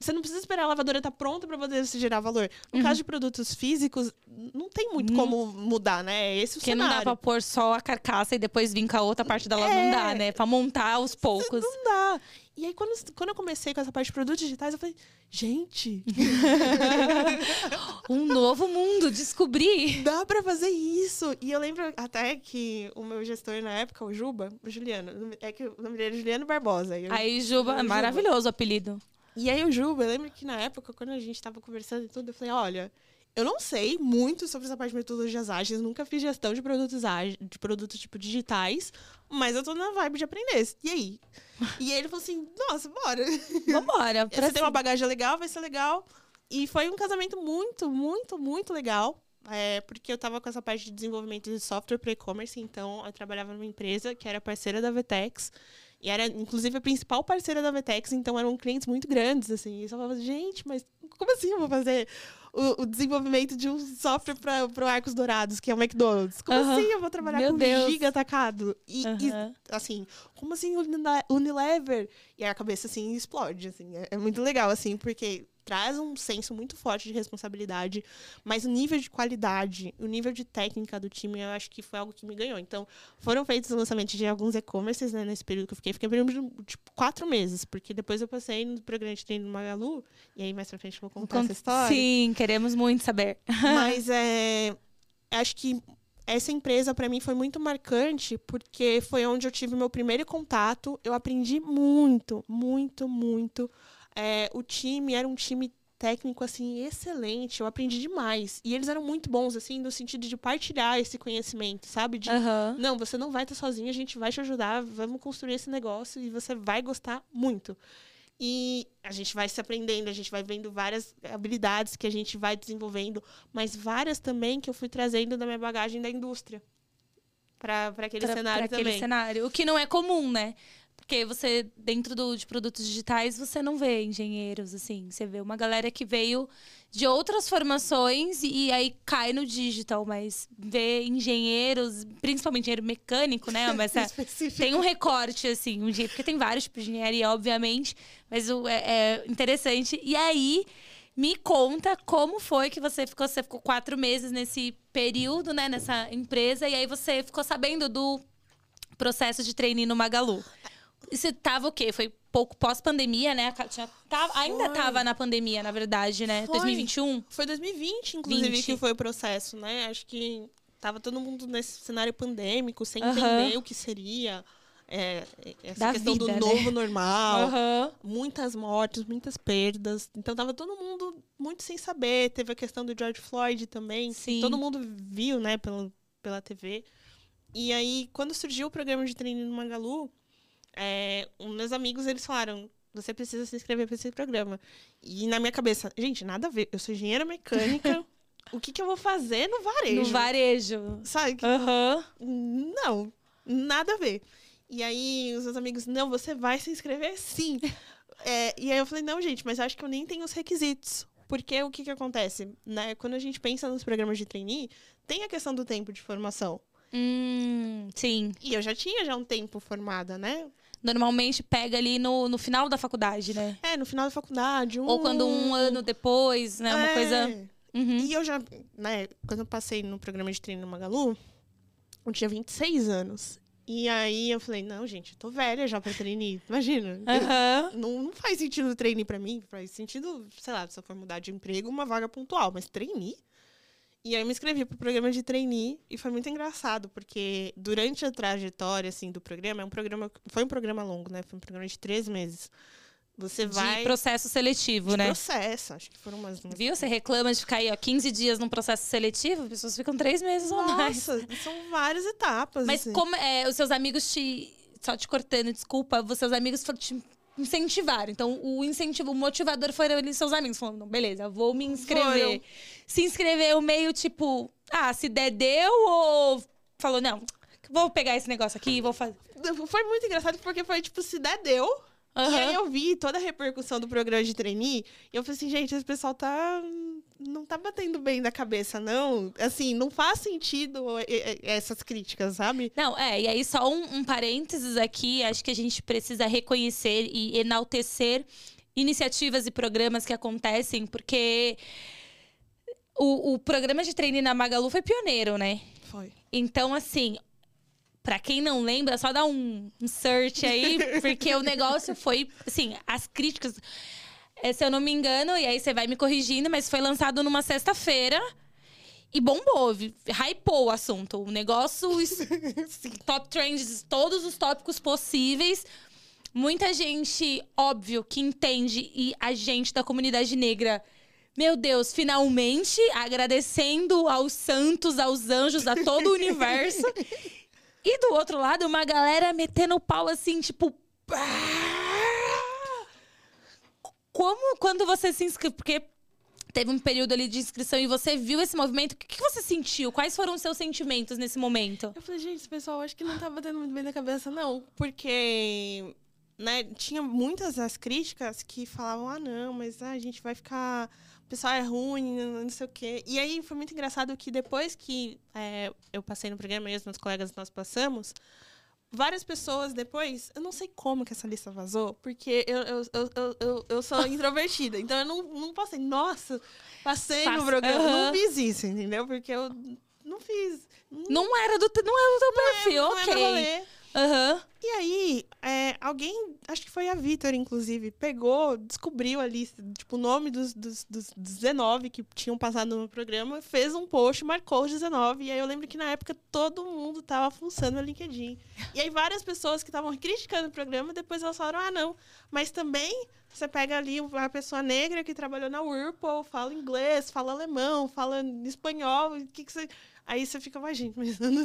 Você não precisa esperar a lavadora estar pronta para poder se gerar valor. No caso de produtos físicos, não tem muito como mudar, né? É esse o Porque não cenário. dá pra pôr só a carcaça e depois vir com a outra parte dela. Não É. dá, né? Pra montar aos poucos. Não dá. E aí, quando, quando eu comecei com essa parte de produtos digitais, eu falei, gente, Um novo mundo, descobri. dá pra fazer isso. E eu lembro até que o meu gestor na época, o Juba, o Juliano, é que o nome dele é Juliano Barbosa. Eu- Aí, Juba, Juba. maravilhoso o apelido. E aí o Juba, eu lembro que na época, quando a gente tava conversando e tudo, eu falei, olha, eu não sei muito sobre essa parte de metodologias ágeis, nunca fiz gestão de produtos ágeis, de produtos tipo digitais, mas eu tô na vibe de aprender. E aí? E aí ele falou assim, nossa, bora. Vambora. pra Você tem uma bagagem legal, vai ser legal. E foi um casamento muito, muito, muito legal. É, porque eu tava com essa parte de desenvolvimento de software para e-commerce, então eu trabalhava numa empresa que era parceira da Vetex. E era, inclusive, a principal parceira da Vetex, então eram clientes muito grandes, assim. E eu falava, gente, mas como assim eu vou fazer o, o desenvolvimento de um software para o Arcos Dourados, que é o McDonald's? Como Aham. assim eu vou trabalhar Meu com Deus. giga atacado? E, e, Aham. assim, como assim Unile- Unilever? E a cabeça, assim, explode, assim. É, é muito legal, assim, porque traz um senso muito forte de responsabilidade, mas o nível de qualidade, o nível de técnica do time, eu acho que foi algo que me ganhou. Então, foram feitos os lançamentos de alguns e-commerces, né, nesse período que eu fiquei. Fiquei período de, tipo, quatro meses, porque depois eu passei no programa de treino no Magalu, e aí mais pra frente eu vou contar essa história. Sim, queremos muito saber. Mas é, acho que essa empresa para mim foi muito marcante porque foi onde eu tive meu primeiro contato. Eu aprendi muito, muito, muito. É, o time era um time técnico assim excelente. Eu aprendi demais e eles eram muito bons assim no sentido de partilhar esse conhecimento, sabe? De Aham. não, você não vai estar sozinho, a gente vai te ajudar, vamos construir esse negócio e você vai gostar muito. E a gente vai se aprendendo, a gente vai vendo várias habilidades que a gente vai desenvolvendo, mas várias também que eu fui trazendo da minha bagagem da indústria. pra aquele pra, cenário pra aquele também. cenário. O que não é comum, né? Porque você, dentro do, de produtos digitais, você não vê engenheiros, assim. Você vê uma galera que veio de outras formações e, e aí cai no digital, mas vê engenheiros, principalmente engenheiro mecânico, né? Mas é, tem um recorte, assim, um jeito, porque tem vários tipos de engenharia, obviamente, mas o, é, é interessante. E aí, me conta como foi que você ficou, você ficou quatro meses nesse período, né, nessa empresa, e aí você ficou sabendo do processo de trainee no Magalu. Você tava o quê? Foi pouco pós-pandemia, né? Tinha- tava- ainda Foi. tava na pandemia, na verdade, né? Foi. 2021? Foi 2020, inclusive, 20. que foi o processo, né? Acho que tava todo mundo nesse cenário pandêmico, sem entender o que seria é, essa Da questão do vida, né? novo normal. Muitas mortes, muitas perdas. Então tava todo mundo muito sem saber. Teve a questão do George Floyd também. Sim. Todo mundo viu, né, pela, pela TV. E aí, quando surgiu o programa de treino no Magalu, é, um, meus amigos, eles falaram, você precisa se inscrever para esse programa. E na minha cabeça, gente, nada a ver. Eu sou engenheira mecânica. o que, que eu vou fazer no varejo? No varejo. Sabe? Aham. Não, nada a ver. E aí, os meus amigos, não, você vai se inscrever sim. É, e aí eu falei, não, gente, mas acho que eu nem tenho os requisitos. Porque o que, que acontece? Né? Quando a gente pensa nos programas de trainee, tem a questão do tempo de formação. Hum, sim. E eu já tinha já um tempo formada, né? Normalmente pega ali no, no final da faculdade, né? É, no final da faculdade. Um... Ou quando um ano depois, né? Uma É. coisa. Uhum. E eu já, né, quando eu passei no programa de treino no Magalu, eu tinha 26 anos. E aí eu falei, não, gente, eu tô velha já pra trainee. Imagina. Aham. Não, não faz sentido trainee pra mim. Faz sentido, sei lá, se eu for mudar de emprego, uma vaga pontual. Mas trainee? E aí eu me inscrevi pro programa de trainee e foi muito engraçado, porque durante a trajetória, assim, do programa, é um programa... Foi um programa longo, né? Foi um programa de três meses. Você vai... De processo seletivo, de né? processo. Acho que foram umas... Viu? Você reclama de ficar aí, ó, 15 dias num processo seletivo, as pessoas ficam três meses ou mais. Nossa, são várias etapas. Mas assim. como é, os seus amigos te. Só te cortando, desculpa, os seus amigos te incentivaram. Então, o incentivo, o motivador foram ali seus amigos, falando, não, beleza, vou me inscrever. Foram. Se inscreveu meio tipo, ah, se der, deu, ou falou, não, vou pegar esse negócio aqui e vou fazer. Foi muito engraçado porque foi tipo, se der, deu. E aí eu vi toda a repercussão do programa de trainee e eu falei assim, gente, esse pessoal tá. Não tá batendo bem da cabeça, não. Assim, não faz sentido eh, eh, essas críticas, sabe? Não, é, e aí só um, um parênteses aqui, acho que a gente precisa reconhecer e enaltecer iniciativas e programas que acontecem, porque o, o programa de treino na Magalu foi pioneiro, né? Foi. Então, assim, pra quem não lembra, só dá um, um search aí, porque o negócio foi, assim, as críticas. É, se eu não me engano, e aí você vai me corrigindo, mas foi lançado numa sexta-feira. E bombou, hypou o assunto. O negócio, top trends, todos os tópicos possíveis. Muita gente, óbvio, que entende e a gente da comunidade negra, meu Deus, finalmente agradecendo aos santos, aos anjos, a todo o universo. E do outro lado, uma galera metendo o pau assim, tipo. Como quando você se inscreveu? Porque teve um período ali de inscrição e você viu esse movimento, o que, que você sentiu? Quais foram os seus sentimentos nesse momento? Eu falei, gente, esse pessoal acho que não tá batendo muito bem na cabeça, não. Porque, né, tinha muitas das críticas que falavam, ah, não, mas ah, a gente vai ficar. O pessoal é ruim, não sei o quê. E aí foi muito engraçado que depois que é, eu passei no programa e os meus colegas nós passamos, várias pessoas depois, eu não sei como que essa lista vazou, porque eu, eu, eu, eu, eu, sou introvertida. Então eu não, não passei, nossa, passei Passa- no programa. Aham. Não fiz isso, entendeu? Porque eu não fiz. Não era do, não era do teu perfil, não é meu ok. Aham. E aí, é, alguém, acho que foi a Vitor, inclusive, pegou, descobriu ali, tipo, o nome dos, dos, dos 19 que tinham passado no programa, fez um post, marcou os 19. E aí eu lembro que na época todo mundo tava funcionando o LinkedIn. E aí várias pessoas que estavam criticando o programa, depois elas falaram, ah, não. Mas também você pega ali uma pessoa negra que trabalhou na Whirlpool, fala inglês, fala alemão, fala espanhol, o que que você... Aí você fica, mas gente, mas eu não,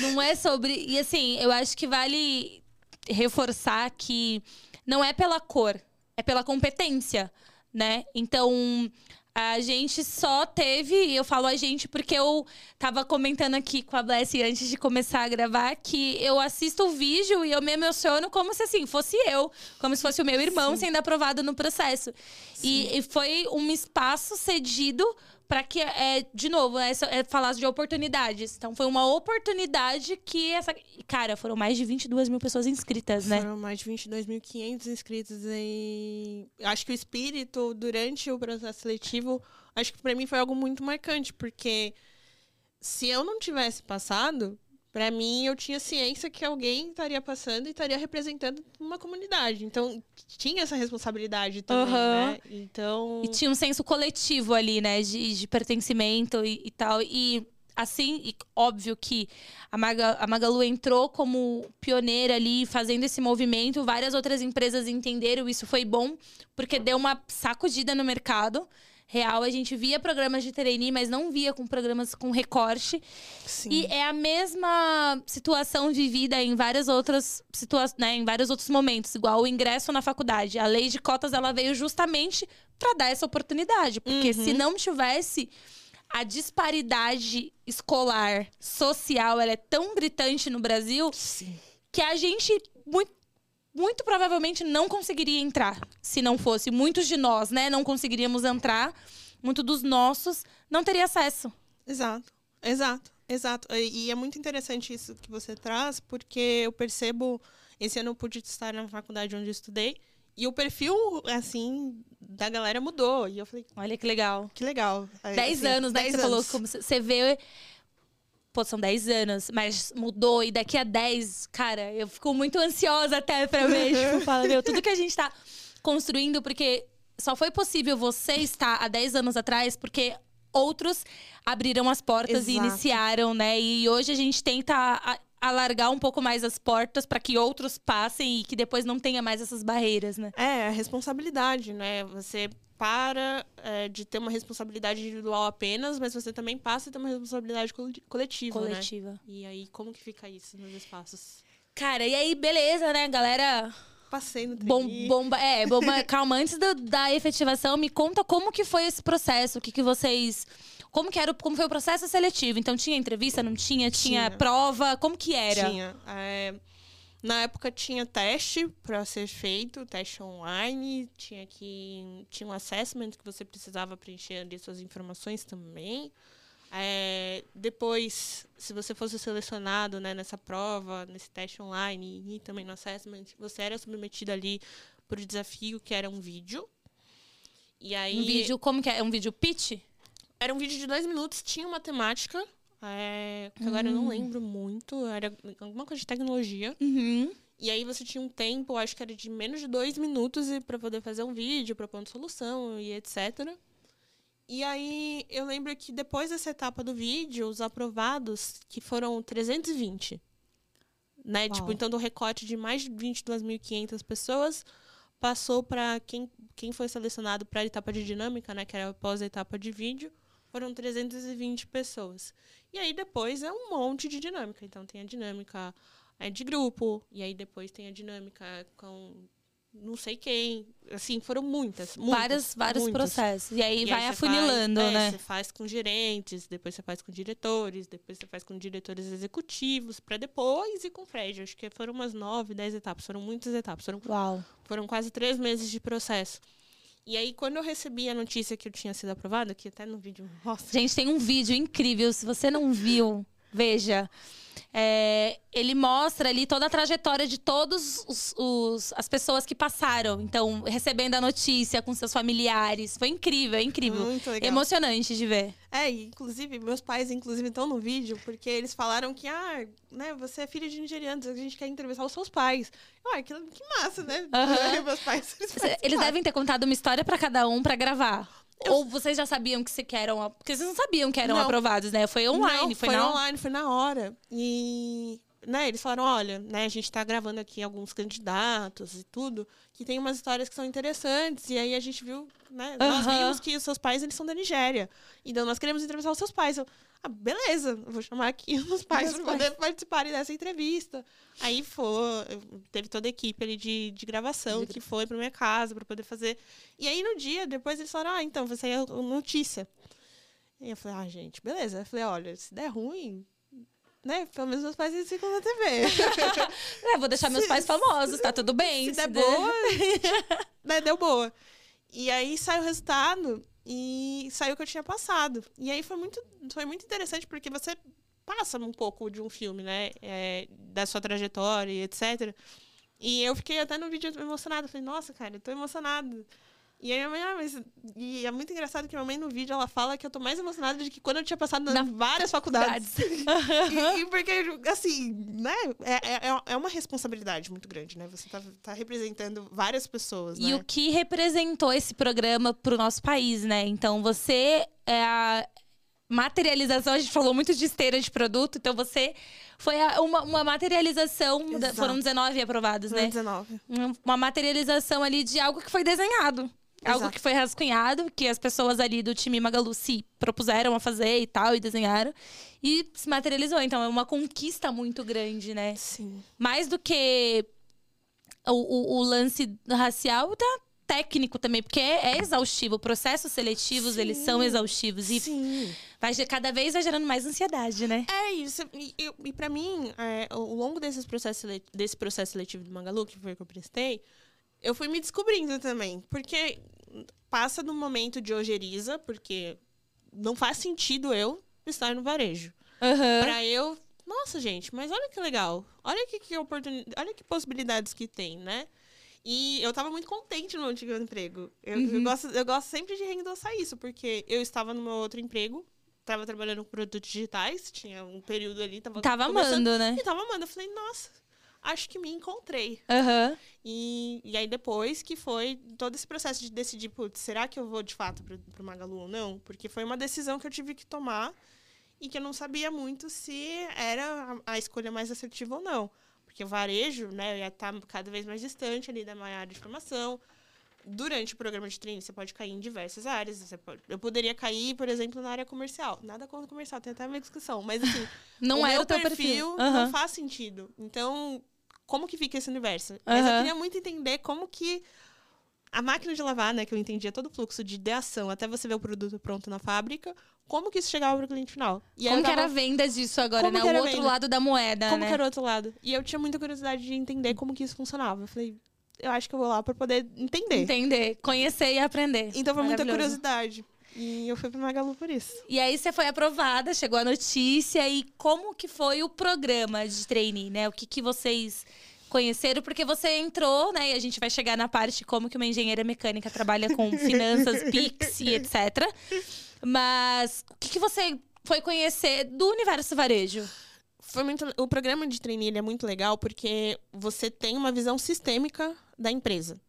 não é sobre. E assim, eu acho que vale reforçar que não é pela cor, é pela competência, né? Então, A gente só teve, eu falo a gente porque eu tava comentando aqui com a Bless antes de começar a gravar que eu assisto o vídeo e eu me emociono como se assim fosse eu, como se fosse o meu irmão Sim. sendo aprovado no processo. E, e foi um espaço cedido para que, é, de novo, essa, é, falasse de oportunidades. Então, foi uma oportunidade que essa. Cara, foram mais de 22 mil pessoas inscritas, né? Foram mais de 22.500 inscritos e acho que o espírito durante o processo seletivo, acho que pra mim foi algo muito marcante, porque se eu não tivesse passado, pra mim eu tinha ciência que alguém estaria passando e estaria representando uma comunidade. Então tinha essa responsabilidade também, Aham. né? Então E tinha um senso coletivo ali, né? De, de pertencimento e, e tal. E assim, e óbvio que a, Maga, a Magalu entrou como pioneira ali, fazendo esse movimento. Várias outras empresas entenderam, isso foi bom, porque deu uma sacudida no mercado. Real, a gente via programas de trainee, mas não via com programas com recorte. sim. E é a mesma situação vivida em várias outras situações, né, em vários outros momentos, igual o ingresso na faculdade. A lei de cotas ela veio justamente para dar essa oportunidade, porque Uhum. se não tivesse a disparidade escolar, social, ela é tão gritante no Brasil Sim. que a gente muito, muito provavelmente não conseguiria entrar se não fosse. Muitos de nós, né, não conseguiríamos entrar. Muito dos nossos não teria acesso. Exato, exato, exato. E é muito interessante isso que você traz, porque eu percebo. Esse ano eu pude estar na faculdade onde eu estudei, e o perfil, assim, da galera mudou. E eu falei, Olha que legal. que legal. Aí, Dez assim, anos, né? que 10 você falou. anos. Como você- você vê. Pô, são 10 anos, mas mudou. E daqui a 10, cara, eu fico muito ansiosa até pra ver. tipo, fala, meu, tudo que a gente tá construindo, porque só foi possível você estar há 10 anos atrás, porque outros abriram as portas e Exato. iniciaram, né? E hoje a gente tenta alargar um pouco mais as portas para que outros passem e que depois não tenha mais essas barreiras, né? É, a responsabilidade, né? Você para é, de ter uma responsabilidade individual apenas, mas você também passa a ter uma responsabilidade cole- coletiva, né? Coletiva. E aí, como que fica isso nos espaços? Cara, e aí, beleza, né, galera? Passei no Bom, bomba, é, bomba, calma, antes do- da efetivação, me conta como que foi esse processo, o que que vocês, como que era, o- como foi o processo seletivo? Então tinha entrevista, não tinha, tinha, Tinha. prova, como que era? Tinha. é, na época tinha teste para ser feito, teste online, tinha que tinha um assessment que você precisava preencher ali suas informações também. É, depois, se você fosse selecionado né, nessa prova, nesse teste online e também no assessment, você era submetido ali por desafio que era um vídeo. E aí Um vídeo, como que é? Um vídeo pitch? era um vídeo de dois minutos, tinha uma temática, é, agora eu Hum. não lembro muito, era alguma coisa de tecnologia. Uhum. E aí você tinha um tempo, acho que era de menos de dois minutos para poder fazer um vídeo, propondo solução e etc. E aí eu lembro que depois dessa etapa do vídeo, os aprovados, que foram 320. Né? Uau. Tipo, então do recorte de mais de 22.500 pessoas, passou para quem, quem foi selecionado para a etapa de dinâmica, né? Que era após a etapa de vídeo, foram 320 pessoas. E aí depois é um monte de dinâmica. Então tem a dinâmica é, de grupo, e aí depois tem a dinâmica com não sei quem. Assim, foram muitas. muitas vários vários muitas. processos. E aí E vai você afunilando, faz, é, né? Você faz com gerentes, depois você faz com diretores, depois você faz com diretores executivos, para depois ir com Fred. Acho que foram umas nove, dez etapas. Foram muitas etapas. Foram, Uau. foram quase três meses de processo. E aí, quando eu recebi a notícia que eu tinha sido aprovada, que até no vídeo. Nossa, Gente, tem um vídeo incrível. Se você não viu, veja. É, ele mostra ali toda a trajetória de todas as pessoas que passaram. Então, recebendo a notícia com seus familiares. Foi incrível, é incrível. muito legal. Emocionante de ver. É, e, inclusive, meus pais, inclusive, estão no vídeo, porque eles falaram que, ah, né, você é filha de nigerianos, a gente quer entrevistar os seus pais. Ah, que, que massa, né? Aham. meus pais. Eles. Eles devem ter contado uma história pra cada um pra gravar. Ou vocês já sabiam que, se que eram. Porque vocês não sabiam que eram Não. aprovados, né? Foi online, Não, foi, foi na online, foi na hora. E né, eles falaram, olha, né, a gente está gravando aqui alguns candidatos e tudo, que tem umas histórias que são interessantes, e aí a gente viu, né, nós vimos que os seus pais, eles são da Nigéria, então nós queremos entrevistar os seus pais. Eu, ah, beleza, vou chamar aqui os pais para poder participarem dessa entrevista. Aí foi, teve toda a equipe ali de, de gravação que foi para minha casa para poder fazer. E aí no dia, depois eles falaram, ah, então, sair a notícia. E eu falei, ah, gente, beleza. Eu falei, olha, se der ruim, né, pelo menos meus pais eles ficam na TV. É, vou deixar meus Se- pais famosos, tá tudo bem. se der der- boa, né, deu boa. E aí saiu o resultado e saiu o que eu tinha passado. E aí foi muito, foi muito interessante porque você passa um pouco de um filme, né? é, da sua trajetória e etc. E eu fiquei até no vídeo emocionada. Falei, nossa, cara, eu tô emocionada. E aí minha mãe, ah, mas. E é muito engraçado que minha mãe no vídeo ela fala que eu tô mais emocionada do que quando eu tinha passado Na em várias faculdades. E, e porque, assim, né? É, é, é uma responsabilidade muito grande, né? Você tá, tá representando várias pessoas, E né? o que representou esse programa pro nosso país, né? Então você é a materialização, a gente falou muito de esteira de produto, então você foi a- uma, uma materialização, da- foram 19 aprovados, né? 19. Um- Uma materialização ali de algo que foi desenhado. Algo Exato. que foi rascunhado, que as pessoas ali do time Magalu se propuseram a fazer e tal, e desenharam. E se materializou. Então é uma conquista muito grande, né? Sim. mais do que o, o- o lance racial, tá técnico também, porque é, é exaustivo. Processos seletivos, Sim. eles são exaustivos. E Sim. vai, cada vez vai gerando mais ansiedade, né? É isso. E, e, e pra mim, é, ao longo desses processos desse processo seletivo do Magalu, que foi o que eu prestei, eu fui me descobrindo também. Porque passa do momento de ojeriza, porque não faz sentido eu estar no varejo. Aham. Pra eu. Nossa, gente, mas olha que legal. Olha que, que oportunidade. Olha que possibilidades que tem, né? E eu tava muito contente no meu antigo emprego. Eu, eu Uhum. gosto, eu gosto sempre de reendossar isso, porque eu estava no meu outro emprego, tava trabalhando com produtos digitais, tinha um período ali, tava. Tava amando, né? E tava amando. Eu falei, nossa, acho que me encontrei. Aham. E, e aí depois que foi todo esse processo de decidir, putz, será que eu vou de fato pro, pro Magalu ou não? Porque foi uma decisão que eu tive que tomar e que eu não sabia muito se era a, a escolha mais assertiva ou não. Porque o varejo, né, ia estar cada vez mais distante ali da minha área de formação. Durante o programa de treino, você pode cair em diversas áreas. Você pode- eu poderia cair, por exemplo, na área comercial. Nada contra comercial, tem até uma discussão. Mas, assim, Não o era meu o teu perfil, perfil. não Aham. faz sentido. Então, como que fica esse universo? Mas eu queria muito entender como que a máquina de lavar, né, que eu entendia todo o fluxo de ideação até você ver o produto pronto na fábrica, como que isso chegava para o cliente final? E Como eu que era a tava- venda disso agora, Como né? que O outro lado da moeda, como né? que era o outro lado? E eu tinha muita curiosidade de entender como que isso funcionava. Eu falei, eu acho que eu vou lá para poder entender. Entender, conhecer e aprender. Então foi muita curiosidade. E eu fui pro Magalu por isso. E aí você foi aprovada, chegou a notícia e como que foi o programa de trainee, né? O que que vocês conheceram? Porque você entrou, né? E a gente vai chegar na parte como que uma engenheira mecânica trabalha com finanças, Pix e etc. Mas o que que você foi conhecer do universo varejo? Foi muito, o programa de trainee é muito legal porque você tem uma visão sistêmica da empresa.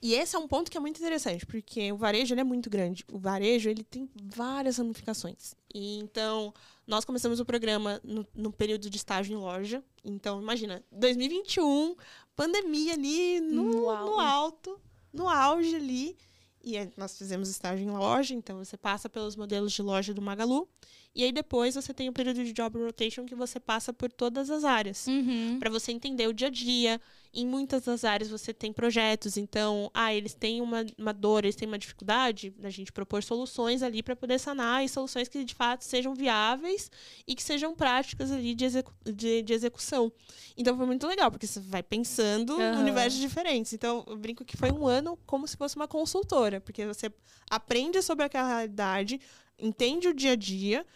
E esse é um ponto que é muito interessante, porque o varejo ele é muito grande. O varejo ele tem várias ramificações. E então, nós começamos o programa no, no período de estágio em loja. Então, imagina, 2021, pandemia ali no, No alto, no auge ali. E nós fizemos estágio em loja, então você passa pelos modelos de loja do Magalu. E aí depois você tem o período de job rotation que você passa por todas as áreas. Uhum. Para você entender o dia a dia. Em muitas das áreas você tem projetos, então, ah, eles têm uma, uma dor, eles têm uma dificuldade, a gente propor soluções ali para poder sanar e soluções que de fato sejam viáveis e que sejam práticas ali de, execu de, de execução. Então foi muito legal, porque você vai pensando em Aham. universos diferentes. Então, eu brinco que foi um ano como se fosse uma consultora, porque você aprende sobre aquela realidade, entende o dia a dia,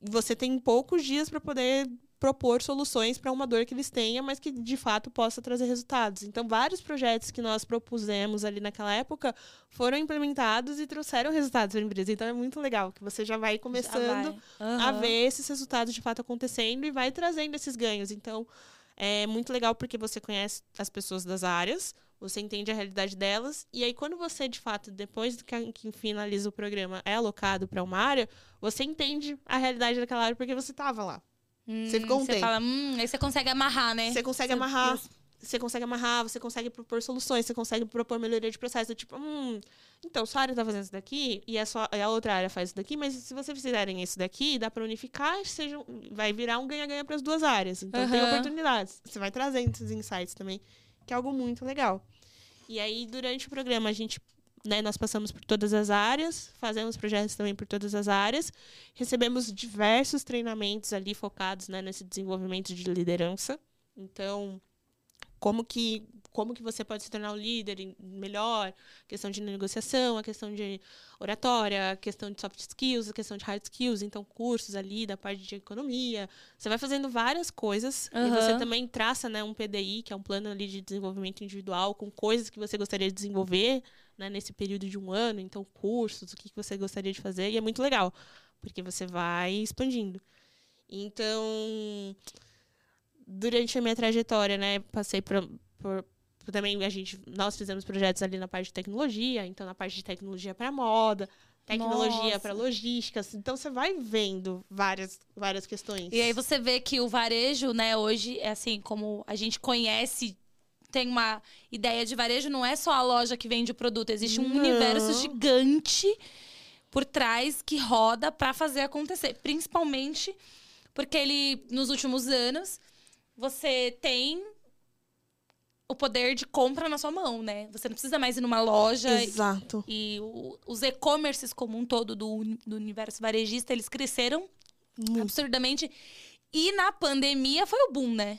você tem poucos dias para poder propor soluções para uma dor que eles tenham, mas que de fato possa trazer resultados. Então, vários projetos que nós propusemos ali naquela época foram implementados e trouxeram resultados para a empresa. Então, é muito legal que você já vai começando Já vai. a Aham. ver esses resultados de fato acontecendo e vai trazendo esses ganhos. Então, é muito legal porque você conhece as pessoas das áreas, você entende a realidade delas, e aí quando você, de fato, depois que, que finaliza o programa, é alocado para uma área, você entende a realidade daquela área porque você estava lá. você ficou um você tempo. fala, hum, aí você consegue amarrar, né? Você consegue Você- amarrar, você consegue amarrar, você consegue propor soluções, você consegue propor melhoria de processo. Tipo, hum, então, sua área tá fazendo isso daqui e a, sua, a outra área faz isso daqui, mas se vocês fizerem isso daqui, dá para unificar, seja, vai virar um ganha-ganha para as duas áreas. Então, tem Aham. oportunidades. Você vai trazendo esses insights também, que é algo muito legal. E aí, durante o programa, a gente. Né, nós passamos por todas as áreas, fazemos projetos também por todas as áreas, recebemos diversos treinamentos ali focados né, nesse desenvolvimento de liderança. Então, como que como que você pode se tornar um líder melhor, questão de negociação, a questão de oratória, a questão de soft skills, a questão de hard skills, então cursos ali da parte de economia. Você vai fazendo várias coisas e Aham. você também traça, né, um PDI, que é um plano ali de desenvolvimento individual com coisas que você gostaria de desenvolver, né, nesse período de um ano, então cursos, o que você gostaria de fazer, e é muito legal, porque você vai expandindo. Então, durante a minha trajetória, né, passei por, por, também a gente nós fizemos projetos ali na parte de tecnologia, então na parte de tecnologia para moda, tecnologia para logística, então você vai vendo várias várias questões. E aí você vê que o varejo, né, hoje, é assim, como a gente conhece, tem uma ideia de varejo, não é só a loja que vende o produto, existe um Não. universo gigante por trás que roda para fazer acontecer. Principalmente porque ele, nos últimos anos, você tem o poder de compra na sua mão, né? Você não precisa mais ir numa loja Exato. e o- os e-commerces como um todo do, do universo varejista, eles cresceram Muito. absurdamente. E na pandemia foi o boom, né?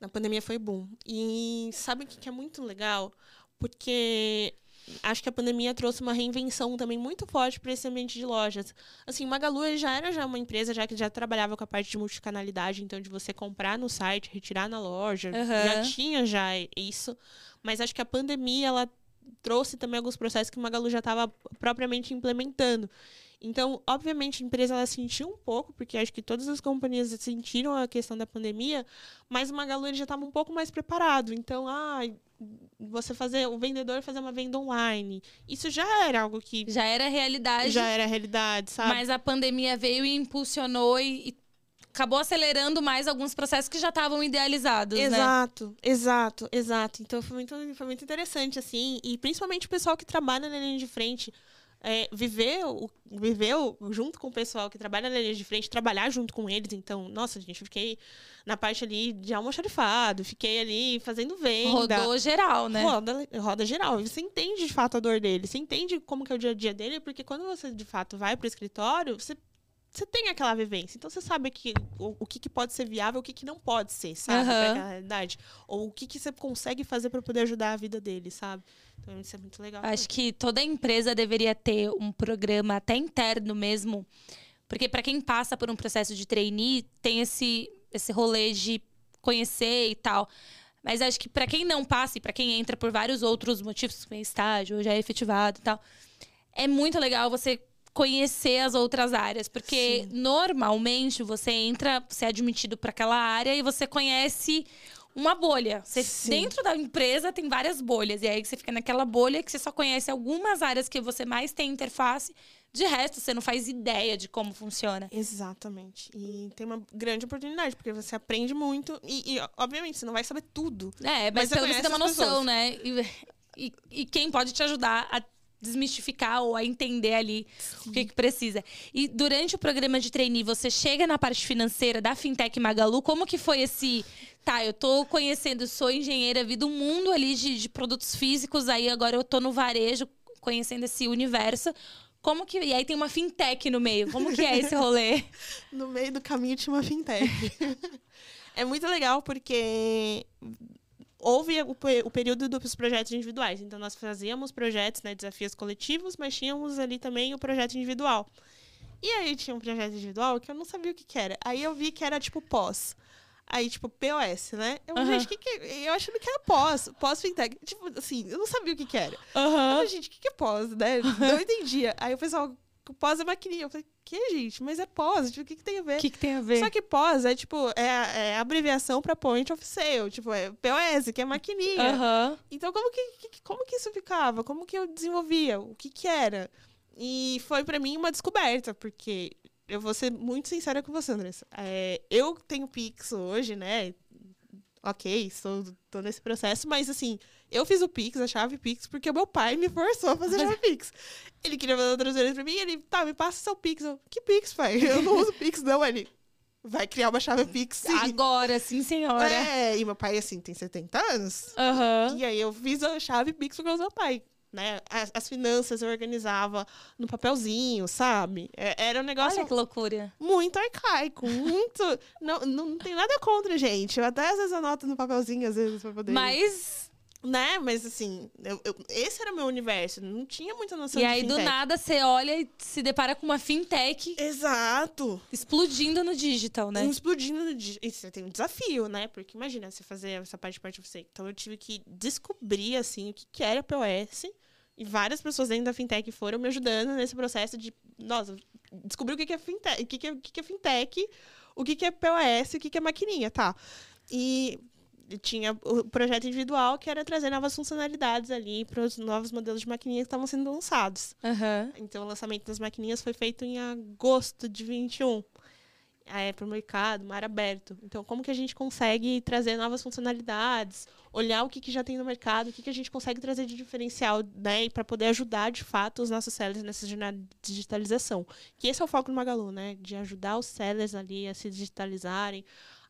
Na pandemia foi bom. E sabe o que é muito legal? Porque acho que a pandemia trouxe uma reinvenção também muito forte para esse ambiente de lojas. Assim, o Magalu já era já uma empresa já que já trabalhava com a parte de multicanalidade, então de você comprar no site, retirar na loja, Aham. já tinha já isso. Mas acho que a pandemia ela trouxe também alguns processos que o Magalu já estava propriamente implementando. Então, obviamente, a empresa ela sentiu um pouco, porque acho que todas as companhias sentiram a questão da pandemia, mas o Magalu já estava um pouco mais preparado. Então, ah, você fazer o vendedor fazer uma venda online, isso já era algo que Já era realidade, já era realidade, sabe? mas a pandemia veio e impulsionou e, e acabou acelerando mais alguns processos que já estavam idealizados, né? Exato, exato, exato. Então foi muito, foi muito interessante, assim. E principalmente o pessoal que trabalha na linha de frente. É, viver, o- viver o- junto com o pessoal que trabalha na linha de frente, trabalhar junto com eles. Então, nossa, gente, eu fiquei na parte ali de almoxarifado, fiquei ali fazendo venda. Rodou geral, né? Roda, roda geral. Você entende de fato a dor dele, você entende como que é o dia a dia dele, porque quando você de fato vai para o escritório, você, você tem aquela vivência. Então você sabe que, o, o que, que pode ser viável, o que, que não pode ser, sabe? Pra Aham. aquela realidade. Ou o que, que você consegue fazer para poder ajudar a vida dele, sabe? Então isso é muito legal. Acho que toda empresa deveria ter um programa até interno mesmo. Porque para quem passa por um processo de trainee, tem esse, esse rolê de conhecer e tal. Mas acho que para quem não passa e para quem entra por vários outros motivos, como é estágio, ou já é efetivado e tal, é muito legal você conhecer as outras áreas, porque normalmente você entra, você é admitido para aquela área e você conhece uma bolha. Você, Sim. dentro da empresa tem várias bolhas e aí você fica naquela bolha que você só conhece algumas áreas que você mais tem interface. De resto, você não faz ideia de como funciona. Exatamente. E tem uma grande oportunidade, porque você aprende muito. E, e, obviamente, você não vai saber tudo. É, mas, Mas você pelo menos conhece tem uma noção, pessoas. né? E, e, e quem pode te ajudar a desmistificar ou a entender ali o que, que precisa. E durante o programa de trainee, você chega na parte financeira da Fintech Magalu, como que foi esse... Tá, eu tô conhecendo, sou engenheira, vi do mundo ali de, de produtos físicos, aí agora eu tô no varejo, conhecendo esse universo. Como que... E aí tem uma fintech no meio. Como que é esse rolê? No meio do caminho tinha uma fintech. é muito legal porque houve o, o período dos projetos individuais. Então, nós fazíamos projetos, né, desafios coletivos, mas tínhamos ali também o projeto individual. E aí tinha um projeto individual que eu não sabia o que, que era. Aí eu vi que era tipo pós. Aí, tipo, POS, né? Eu, Aham. gente, que, que é? Eu achando que era pós, pós-fintech. Tipo, assim, eu não sabia o que, que era. Eu Aham. falei, gente, o que, que é pós, né? Não entendia. Aí o pessoal, pós é maquininha. Eu falei, que, gente? Mas é pós, tipo, o que, que tem a ver? O que, que tem a ver? Só que pós é, tipo, é, a- é abreviação pra Point of Sale. Tipo, é POS, que é maquininha. Então, como que, que- como que isso ficava? Como que eu desenvolvia? O que que era? E foi pra mim uma descoberta, porque eu vou ser muito sincera com você, Andressa. É, eu tenho Pix hoje, né? Ok, estou, tô nesse processo, mas assim, eu fiz o Pix, a chave Pix, porque o meu pai me forçou a fazer a chave Pix. Ele queria fazer a transferência pra mim, ele, tá, me passa seu Pix. Eu, que Pix, pai? Eu não uso Pix, não. Ele, vai criar uma chave Pix, sim. Agora, sim, senhora. É, e meu pai, assim, tem 70 anos. Aham. E aí eu fiz a chave Pix causa do meu pai. Né? As, as finanças eu organizava no papelzinho, sabe? É- Era um negócio Olha que loucura. muito arcaico, muito. não, não tem nada contra, gente. Eu até às vezes anoto no papelzinho, às vezes, pra poder. Mas, Né? Mas assim, eu- eu- esse era o meu universo. Não tinha muita noção e de aí do fintech. nada você olha e se depara com uma fintech Exato. explodindo no digital, né? Explodindo no di- E você tem um desafio, né? Porque imagina você fazer essa parte de parte de você. Então eu tive que descobrir, assim, o que, que era POS. E várias pessoas dentro da fintech foram me ajudando nesse processo de, nossa, descobrir o que, que é fintech, o que, que, é, o que, que é fintech, o que, que é POS, o que, que é maquininha, tá? E tinha o projeto individual que era trazer novas funcionalidades ali para os novos modelos de maquininha que estavam sendo lançados. Aham. Então, o lançamento das maquininhas foi feito em agosto de 21. É, para o mercado, mar aberto. Então, como que a gente consegue trazer novas funcionalidades, olhar o que, que já tem no mercado, o que, que a gente consegue trazer de diferencial, né, para poder ajudar de fato os nossos sellers nessa jornada de digitalização. Que esse é o foco do Magalu, né, de ajudar os sellers ali a se digitalizarem,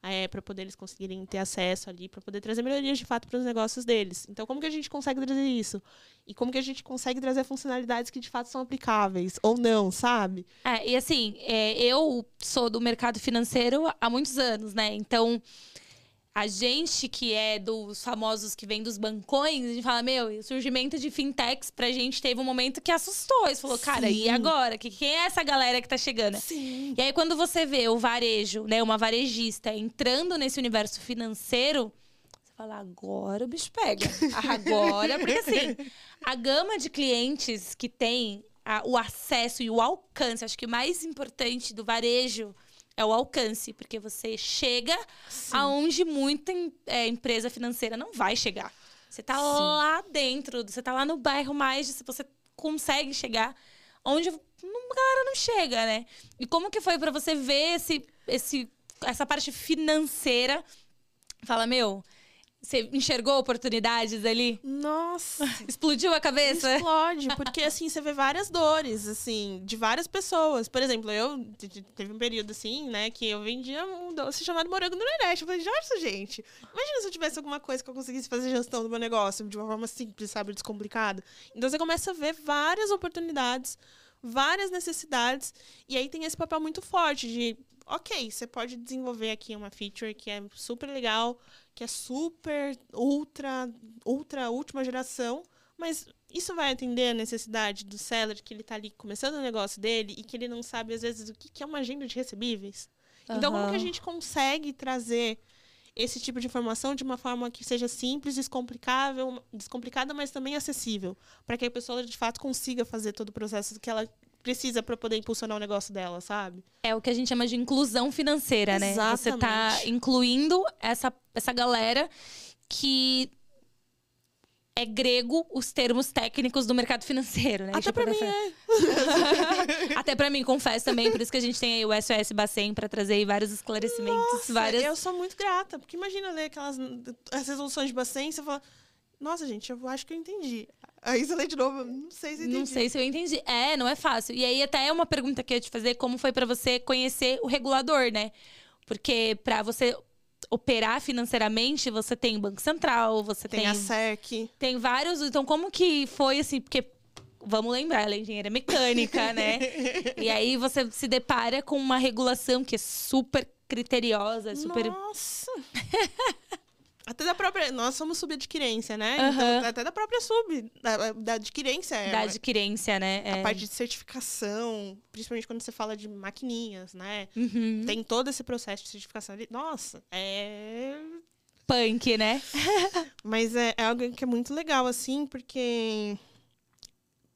é, para poder eles conseguirem ter acesso ali, para poder trazer melhorias de fato para os negócios deles. Então, como que a gente consegue trazer isso? E como que a gente consegue trazer funcionalidades que de fato são aplicáveis ou não, sabe? É, e assim, é, eu sou do mercado financeiro há muitos anos, né? Então, a gente que é dos famosos que vem dos bancões, a gente fala, meu, e o surgimento de fintechs pra gente teve um momento que assustou. Você falou, cara, e Sim. agora? Que, quem é essa galera que tá chegando? Sim. E aí, quando você vê o varejo, né, uma varejista entrando nesse universo financeiro, você fala, agora o bicho pega. Agora, porque assim, a gama de clientes que tem a- o acesso e o alcance, acho que o mais importante do varejo é o alcance, porque você chega aonde muita é, empresa financeira não vai chegar. Você tá Sim. lá dentro, você tá lá no bairro mais, se você consegue chegar onde a galera não chega, né? E como que foi pra você ver esse, esse, essa parte financeira? Fala, meu, você enxergou oportunidades ali? Nossa. Explodiu a cabeça? Explode, porque assim, você vê várias dores, assim, de várias pessoas. Por exemplo, eu te- te- teve um período assim, né, que eu vendia um doce chamado morango no Nordeste. Eu falei, nossa, gente, imagina se eu tivesse alguma coisa que eu conseguisse fazer gestão do meu negócio de uma forma simples, sabe, descomplicada. Então você começa a ver várias oportunidades, várias necessidades, e aí tem esse papel muito forte de, ok, você pode desenvolver aqui uma feature que é super legal, que é super ultra, ultra última geração, mas isso vai atender a necessidade do seller que ele está ali começando o negócio dele e que ele não sabe, às vezes, o que que é uma agenda de recebíveis. Então, como que a gente consegue trazer esse tipo de informação de uma forma que seja simples, descomplicável, descomplicada, mas também acessível, para que a pessoa de fato consiga fazer todo o processo que ela precisa para poder impulsionar o negócio dela, sabe? É o que a gente chama de inclusão financeira, né? Você tá Exatamente. incluindo essa, essa galera que é grego os termos técnicos do mercado financeiro, né? Até Tipo, para mim dessa- é. Até pra mim, confesso também, por isso que a gente tem aí o SOS Bacen pra trazer aí vários esclarecimentos, Nossa, várias Eu sou muito grata, porque imagina ler aquelas as resoluções de Bacen e você fala, nossa, gente, eu acho que eu entendi. Aí você lê de novo, não sei se eu entendi. Não sei se eu entendi. É, não é fácil. E aí até é uma pergunta que eu ia te fazer, como foi pra você conhecer o regulador, né? Porque pra você operar financeiramente, você tem o Banco Central, você Tem tem a SEC. tem vários, então como que foi assim, porque vamos lembrar, ela é engenheira mecânica, né? e aí você se depara com uma regulação que é super criteriosa, super Nossa! Até da própria. Nós somos subadquirência, né? Aham. Então, até da própria sub, da, da adquirência. é, da adquirência, né? A É. parte de certificação, principalmente quando você fala de maquininhas, né? Uhum. Tem todo esse processo de certificação. Nossa, é Punk, né? Mas é, é algo que é muito legal, assim, porque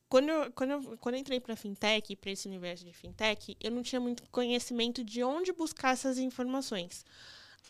quando eu, quando eu, quando eu entrei para fintech, para esse universo de fintech, eu não tinha muito conhecimento de onde buscar essas informações.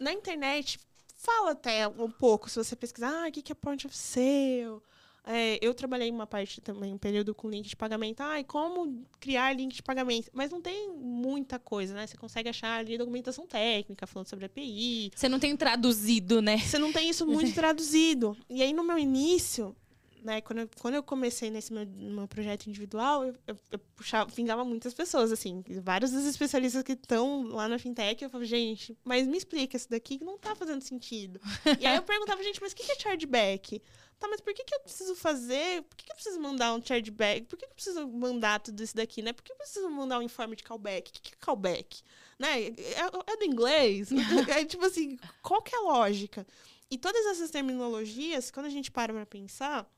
Na internet, fala até um pouco, se você pesquisar, ah, o que é point of sale? É, eu trabalhei uma parte também, um período com link de pagamento. Ai, como criar link de pagamento? Mas não tem muita coisa, né? Você consegue achar ali documentação técnica, falando sobre API. Você não tem traduzido, né? Você não tem isso muito traduzido. E aí, no meu início, né, quando eu, quando eu comecei nesse meu, meu projeto individual, eu, eu, eu puxava, vingava muitas pessoas, assim, vários dos especialistas que estão lá na fintech, eu falava, gente, mas me explica isso daqui que não tá fazendo sentido. e aí eu perguntava, gente, mas o que é chargeback? Tá, mas por que, que eu preciso fazer? Por que, que eu preciso mandar um chargeback? Por que, que eu preciso mandar tudo isso daqui, né? Por que eu preciso mandar um informe de callback? O que, que é callback? Né? É, é do inglês? é tipo assim, qual que é a lógica? E todas essas terminologias, quando a gente para pra pensar,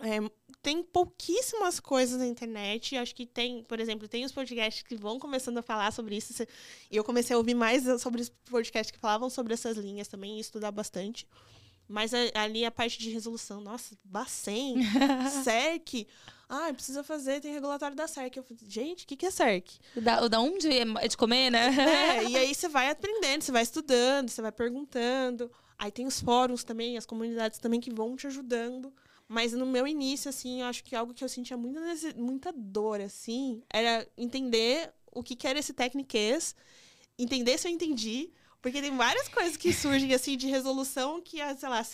é, tem pouquíssimas coisas na internet. Acho que tem, por exemplo, tem os podcasts que vão começando a falar sobre isso. E eu comecei a ouvir mais sobre os podcasts que falavam sobre essas linhas também e estudar bastante. Mas ali a parte de resolução, nossa, Bacen, SERC. Ah, precisa fazer, tem regulatório da SERC. Eu falei, gente, o que, que é SERC? Da, da onde é de comer, né? É, e aí você vai aprendendo, você vai estudando, você vai perguntando. Aí tem os fóruns também, as comunidades também que vão te ajudando. Mas no meu início, assim, eu acho que algo que eu sentia muita, muita dor, assim, era entender o que, que era esse Techniques, entender se eu entendi, porque tem várias coisas que surgem, assim, de resolução que a, sei lá, a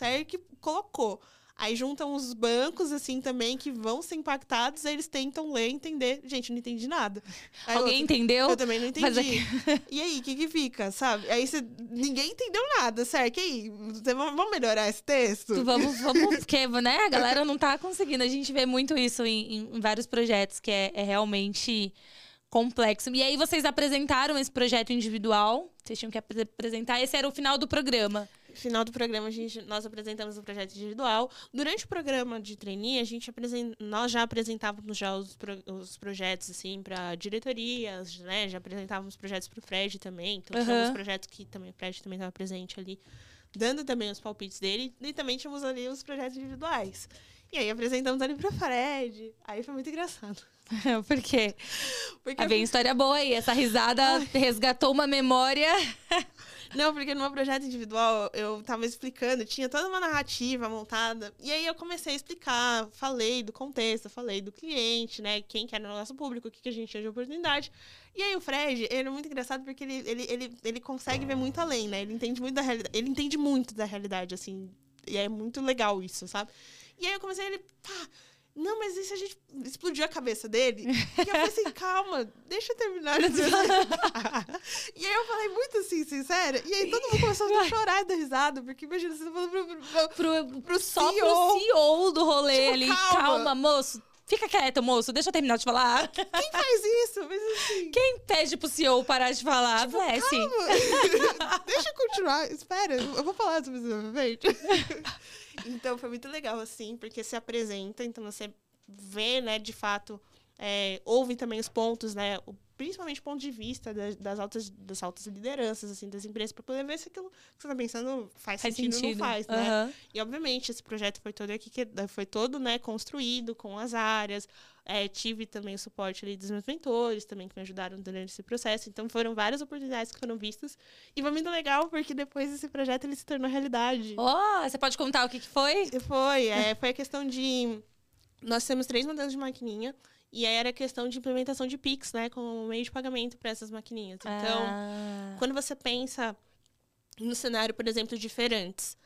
colocou. Aí juntam os bancos, assim, também, que vão ser impactados, aí eles tentam ler entender. Gente, não entendi nada. Aí Alguém outra, entendeu? Eu também não entendi. e aí, o que que fica, sabe? Aí você, ninguém entendeu nada, certo? E aí, vamos melhorar esse texto? Vamos, vamos, porque, né, a galera não tá conseguindo. A gente vê muito isso em, em vários projetos, que é, é realmente complexo. E aí vocês apresentaram esse projeto individual, vocês tinham que apresentar, esse era o final do programa. Final do programa, a gente, nós apresentamos o projeto individual. Durante o programa de trainee, a gente apresent, nós já apresentávamos já os, pro, os projetos assim para diretorias, né? Já apresentávamos projetos para o Fred também. Então, uhum. os projetos que também o Fred também estava presente ali, dando também os palpites dele. E também tínhamos ali os projetos individuais. E aí apresentamos ali para Fred. Aí foi muito engraçado. Por quê? Porque ah, vem história boa aí. Essa risada Ai. resgatou uma memória. Não, porque no meu projeto individual eu tava explicando, tinha toda uma narrativa montada. E aí eu comecei a explicar, falei do contexto, falei do cliente, né? Quem que era o nosso público, o que, que a gente tinha de oportunidade. E aí o Fred, ele é muito engraçado porque ele, ele, ele, ele consegue ver muito além, né? Ele entende muito da realidade. Ele entende muito da realidade, assim. E é muito legal isso, sabe? E aí eu comecei, ele, pá, não, mas e se a gente explodiu a cabeça dele? E eu falei assim, calma, deixa eu terminar de E aí eu falei muito assim, sincera. E aí todo mundo começou a chorar e dar risada, porque imagina, você tá falando pro, pro, pro, pro só CEO. pro CEO do rolê tipo, ali. Calma. calma, moço. Fica quieto, moço, deixa eu terminar de falar. Quem faz isso? Mas, assim... Quem pede pro CEO parar de falar? Tipo, calma. deixa eu continuar. Espera, eu vou falar sobre isso novamente. Então foi muito legal, assim, porque se apresenta, então você vê, né, de fato, é, ouve também os pontos, né, o, principalmente o ponto de vista das, das, altas, das altas lideranças, assim, das empresas, para poder ver se aquilo que você está pensando faz, faz sentido, ou não faz, uhum. né? E, obviamente, esse projeto foi todo aqui, que foi todo, né, construído com as áreas, é, tive também o suporte ali dos meus mentores também que me ajudaram durante esse processo. Então foram várias oportunidades que foram vistas. E foi muito legal porque depois esse projeto ele se tornou realidade. Oh, você pode contar o que, que foi? Foi, é, foi a questão de... Nós temos três modelos de maquininha. E aí era a questão de implementação de Pix, né? Como meio de pagamento para essas maquininhas. Então, ah. quando você pensa no cenário, por exemplo, diferentes.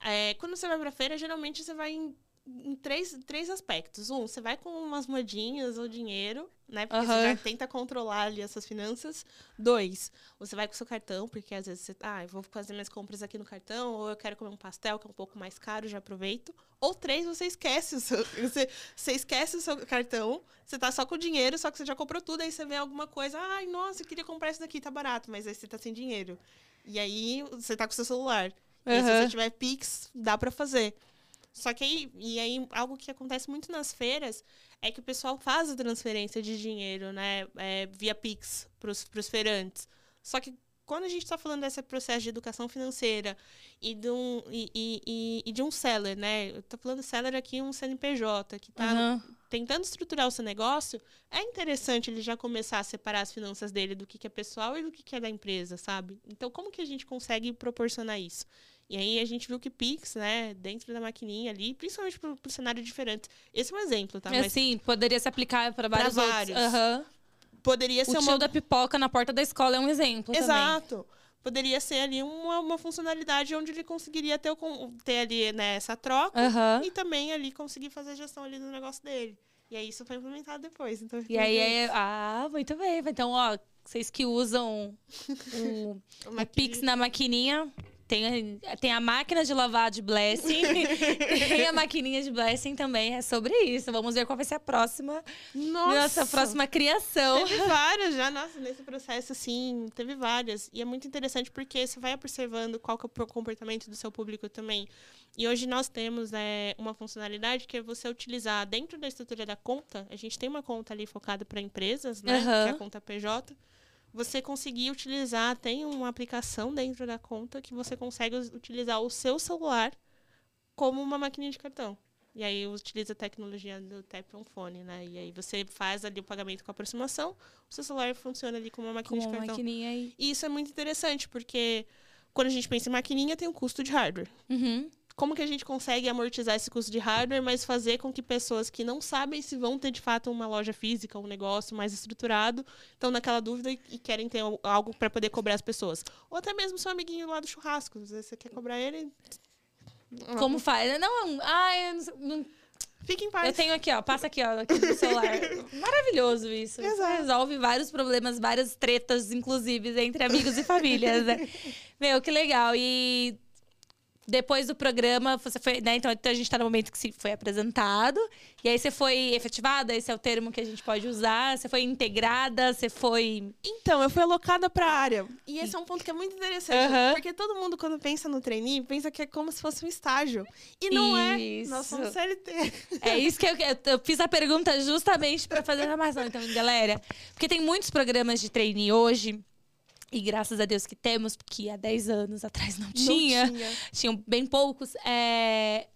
É, quando você vai para feira, geralmente você vai em em três, três aspectos. Um, você vai com umas moedinhas ou dinheiro, né? Porque uhum. você já tenta controlar ali essas finanças. Dois, você vai com o seu cartão, porque às vezes você, ah, eu vou fazer minhas compras aqui no cartão, ou eu quero comer um pastel que é um pouco mais caro, já aproveito. Ou três, você esquece o seu, você, você esquece o seu cartão, você tá só com o dinheiro, só que você já comprou tudo, aí você vê alguma coisa, ai, nossa, eu queria comprar isso daqui, tá barato, mas aí você tá sem dinheiro. E aí você tá com o seu celular. Uhum. E se você tiver Pix, dá para fazer. Só que aí, e aí, algo que acontece muito nas feiras é que o pessoal faz a transferência de dinheiro, né, é, via Pix para os feirantes. Só que quando a gente está falando desse processo de educação financeira e de um, e, e, e de um seller, né? Eu estou falando seller aqui, um CNPJ, que está uhum. tentando estruturar o seu negócio, é interessante ele já começar a separar as finanças dele do que, que é pessoal e do que, que é da empresa, sabe? Então, como que a gente consegue proporcionar isso? E aí a gente viu que Pix, né, dentro da maquininha ali, principalmente pro, pro cenário diferente. Esse é um exemplo, tá? Mas sim, poderia se aplicar para vários, Pra outros. vários. Aham. poderia O ser tio uma da pipoca na porta da escola é um exemplo também. Exato. Poderia ser ali uma, uma funcionalidade onde ele conseguiria ter, o ter ali né, essa troca Aham. e também ali conseguir fazer a gestão ali do negócio dele. E aí isso foi implementado depois. Então, E aí é. Ah, muito bem. Então, ó, vocês que usam o, o Pix na maquininha. Tem, a- tem a máquina de lavar de Blessing, tem a maquininha de Blessing também, é sobre isso. Vamos ver qual vai ser a próxima, Nossa, nossa próxima criação. Teve várias já, nossa, nesse processo, assim, teve várias. E é muito interessante porque você vai observando qual que é o comportamento do seu público também. E hoje nós temos é, uma funcionalidade que é você utilizar dentro da estrutura da conta. A gente tem uma conta ali focada para empresas, né? Aham. Que é a conta PJ. Você conseguir utilizar, tem uma aplicação dentro da conta que você consegue utilizar o seu celular como uma maquininha de cartão. E aí utiliza a tecnologia do Tap on Phone, né? E aí você faz ali o pagamento com aproximação, o seu celular funciona ali como uma maquininha de uma cartão. maquininha aí. E isso é muito interessante, porque quando a gente pensa em maquininha, tem um custo de hardware. Uhum. Como que a gente consegue amortizar esse custo de hardware, mas fazer com que pessoas que não sabem se vão ter de fato uma loja física, um negócio mais estruturado, estão naquela dúvida e, querem ter al- algo para poder cobrar as pessoas? Ou até mesmo seu amiguinho lá do churrasco, às vezes você quer cobrar ele. Como faz? Não, ai, eu não Fique em paz. Eu tenho aqui, ó. Passa aqui, ó, aqui no celular. Maravilhoso isso. Isso Exato. resolve vários problemas, várias tretas, inclusive, entre amigos e famílias, né? Meu, que legal. E depois do programa, você foi, né? Então, a gente tá no momento que se foi apresentado. E aí você foi efetivada, esse é o termo que a gente pode usar. Você foi integrada, você foi. Então, eu fui alocada para a área. E esse é um ponto que é muito interessante. Porque todo mundo, quando pensa no trainee, pensa que é como se fosse um estágio. E não é. Nós Isso. somos CLT. É isso que eu, eu, eu fiz a pergunta justamente para fazer a informação. Então, galera, porque tem muitos programas de trainee hoje. E graças a Deus que temos, porque há 10 anos atrás não tinha. Não tinha. tinham bem poucos. é,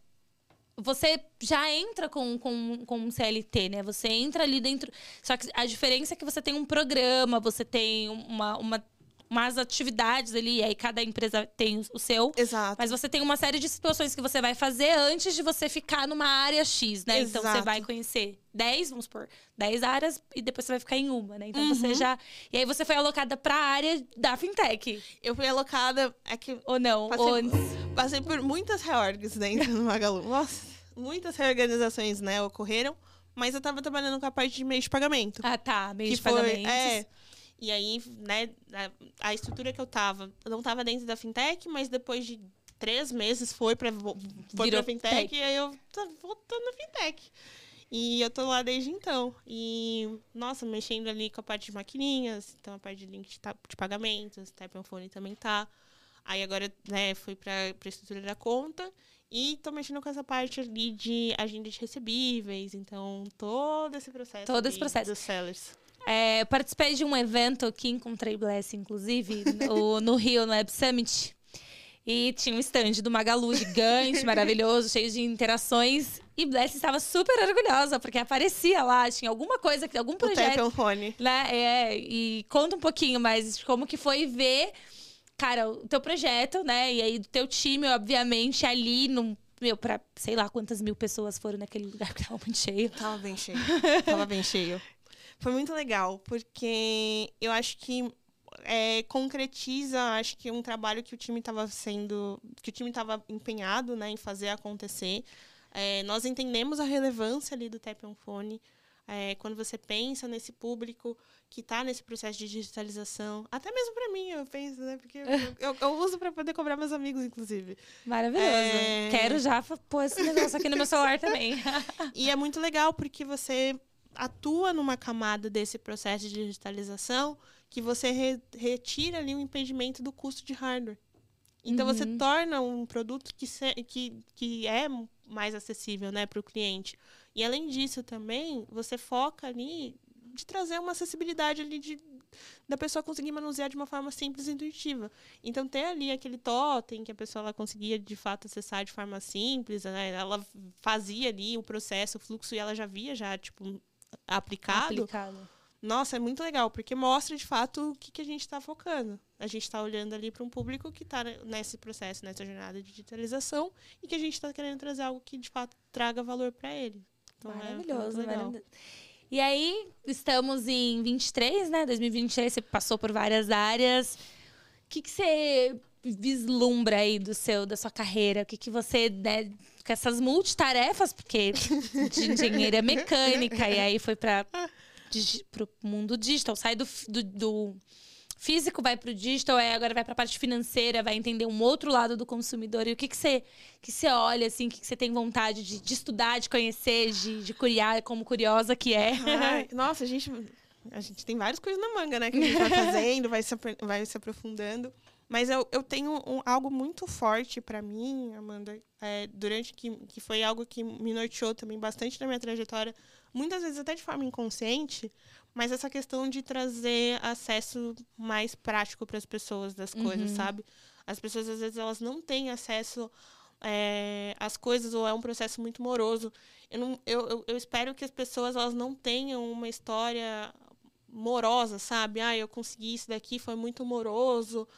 Você já entra com, com, com um CLT, né? Você entra ali dentro. Só que a diferença é que você tem um programa, você tem uma, uma, umas atividades ali, e aí cada empresa tem o seu. Exato. Mas você tem uma série de situações que você vai fazer antes de você ficar numa área X, né? Então você Exato. vai conhecer 10, vamos supor, 10 áreas e depois você vai ficar em uma, né? Então Uhum. você já. E aí você foi alocada pra área da fintech. Eu fui alocada. É que Ou não? Passei- Ou antes. passei por muitas reorgs dentro do Magalu. Nossa, muitas reorganizações, né, ocorreram. Mas eu tava trabalhando com a parte de meio de pagamento. Ah, tá. Meio de foi, pagamentos. é. E aí, né, a, a estrutura que eu tava, eu não tava dentro da fintech, mas depois de três meses foi pra, vo- foi Virou pra fintech, tech. e aí eu tô voltando na fintech. E eu tô lá desde então. E, nossa, mexendo ali com a parte de maquininhas, então a parte de link de, de pagamentos, Phone também tá. Aí agora, né, fui pra, pra estrutura da conta. E tô mexendo com essa parte ali de agenda de recebíveis. Então, todo esse processo. Todo esse processo. Dos sellers. É, eu participei de um evento que encontrei Bless, inclusive, no, no Rio, no Web Summit. E tinha um stand do Magalu gigante, maravilhoso, cheio de interações. E Bless estava super orgulhosa, porque aparecia lá, tinha alguma coisa, algum O projeto. On Phone. né? É, e conta um pouquinho mais de como que foi ver, cara, o teu projeto, né? E aí do teu time, obviamente, ali no. Meu, pra sei lá quantas mil pessoas foram naquele lugar que tava muito cheio. Tava bem cheio. Tava bem cheio. Foi muito legal, porque eu acho que é, concretiza, acho que um trabalho que o time estava sendo, que o time estava empenhado, né, em fazer acontecer. É, nós entendemos a relevância ali do Tap on Phone. É, quando você pensa nesse público que está nesse processo de digitalização, até mesmo para mim, eu penso, né? Porque eu, eu- eu uso para poder cobrar meus amigos, inclusive. Maravilhoso. É. Quero já pôr esse negócio aqui no meu celular também. E é muito legal porque você atua numa camada desse processo de digitalização que você re- retira ali o impedimento do custo de hardware. Então você Uhum. torna um produto que, que, que é mais acessível né, para o cliente. E além disso também, você foca ali de trazer uma acessibilidade ali de, da pessoa conseguir manusear de uma forma simples e intuitiva. Então, ter ali aquele totem que a pessoa ela conseguia de fato acessar de forma simples, né? ela fazia ali o processo, o fluxo e ela já via já tipo aplicado. Aplicado. Nossa, é muito legal, porque mostra de fato o que, que a gente está focando. a gente está olhando ali para um público que está nesse processo, nessa jornada de digitalização e que a gente está querendo trazer algo que de fato traga valor para ele. Então, é maravilhoso, é maravilhoso. E aí, estamos em 23, né? 2023, você passou por várias áreas. O que, que você vislumbra aí do seu, da sua carreira? O que, que você, né, com essas multitarefas, porque de engenharia mecânica, e aí foi para o mundo digital, sai do, do, do físico vai para o digital, aí agora vai para a parte financeira, vai entender um outro lado do consumidor. E o que, que, você, que você olha, assim, o que, que você tem vontade de, de estudar, de conhecer, de, de curiar, como curiosa que é? Ai, nossa, a gente, a gente tem várias coisas na manga, né? Que a gente vai fazendo, vai se, vai se aprofundando. Mas eu, eu tenho um, algo muito forte para mim, Amanda, é, durante que, que foi algo que me norteou também bastante na minha trajetória, muitas vezes até de forma inconsciente, mas essa questão de trazer acesso mais prático para as pessoas das coisas, uhum. sabe? As pessoas às vezes elas não têm acesso é, às coisas ou é um processo muito moroso. Eu, não, eu, eu, eu espero que as pessoas elas não tenham uma história morosa, sabe? Ah, eu consegui isso daqui, foi muito moroso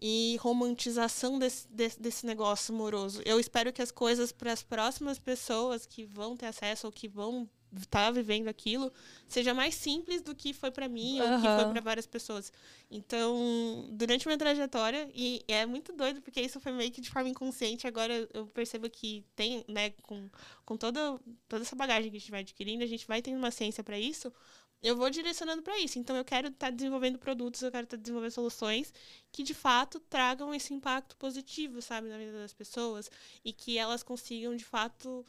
e romantização desse, desse, desse, negócio moroso. Eu espero que as coisas para as próximas pessoas que vão ter acesso ou que vão tá vivendo aquilo seja mais simples do que foi para mim uhum. ou que foi para várias pessoas. Então, durante minha trajetória e é muito doido porque isso foi meio que de forma inconsciente, agora eu percebo que tem, né, com, com toda toda essa bagagem que a gente vai adquirindo, a gente vai tendo uma ciência para isso. Eu vou direcionando para isso. Então, eu quero estar tá desenvolvendo produtos, eu quero estar tá desenvolvendo soluções que de fato tragam esse impacto positivo, sabe, na vida das pessoas e que elas consigam de fato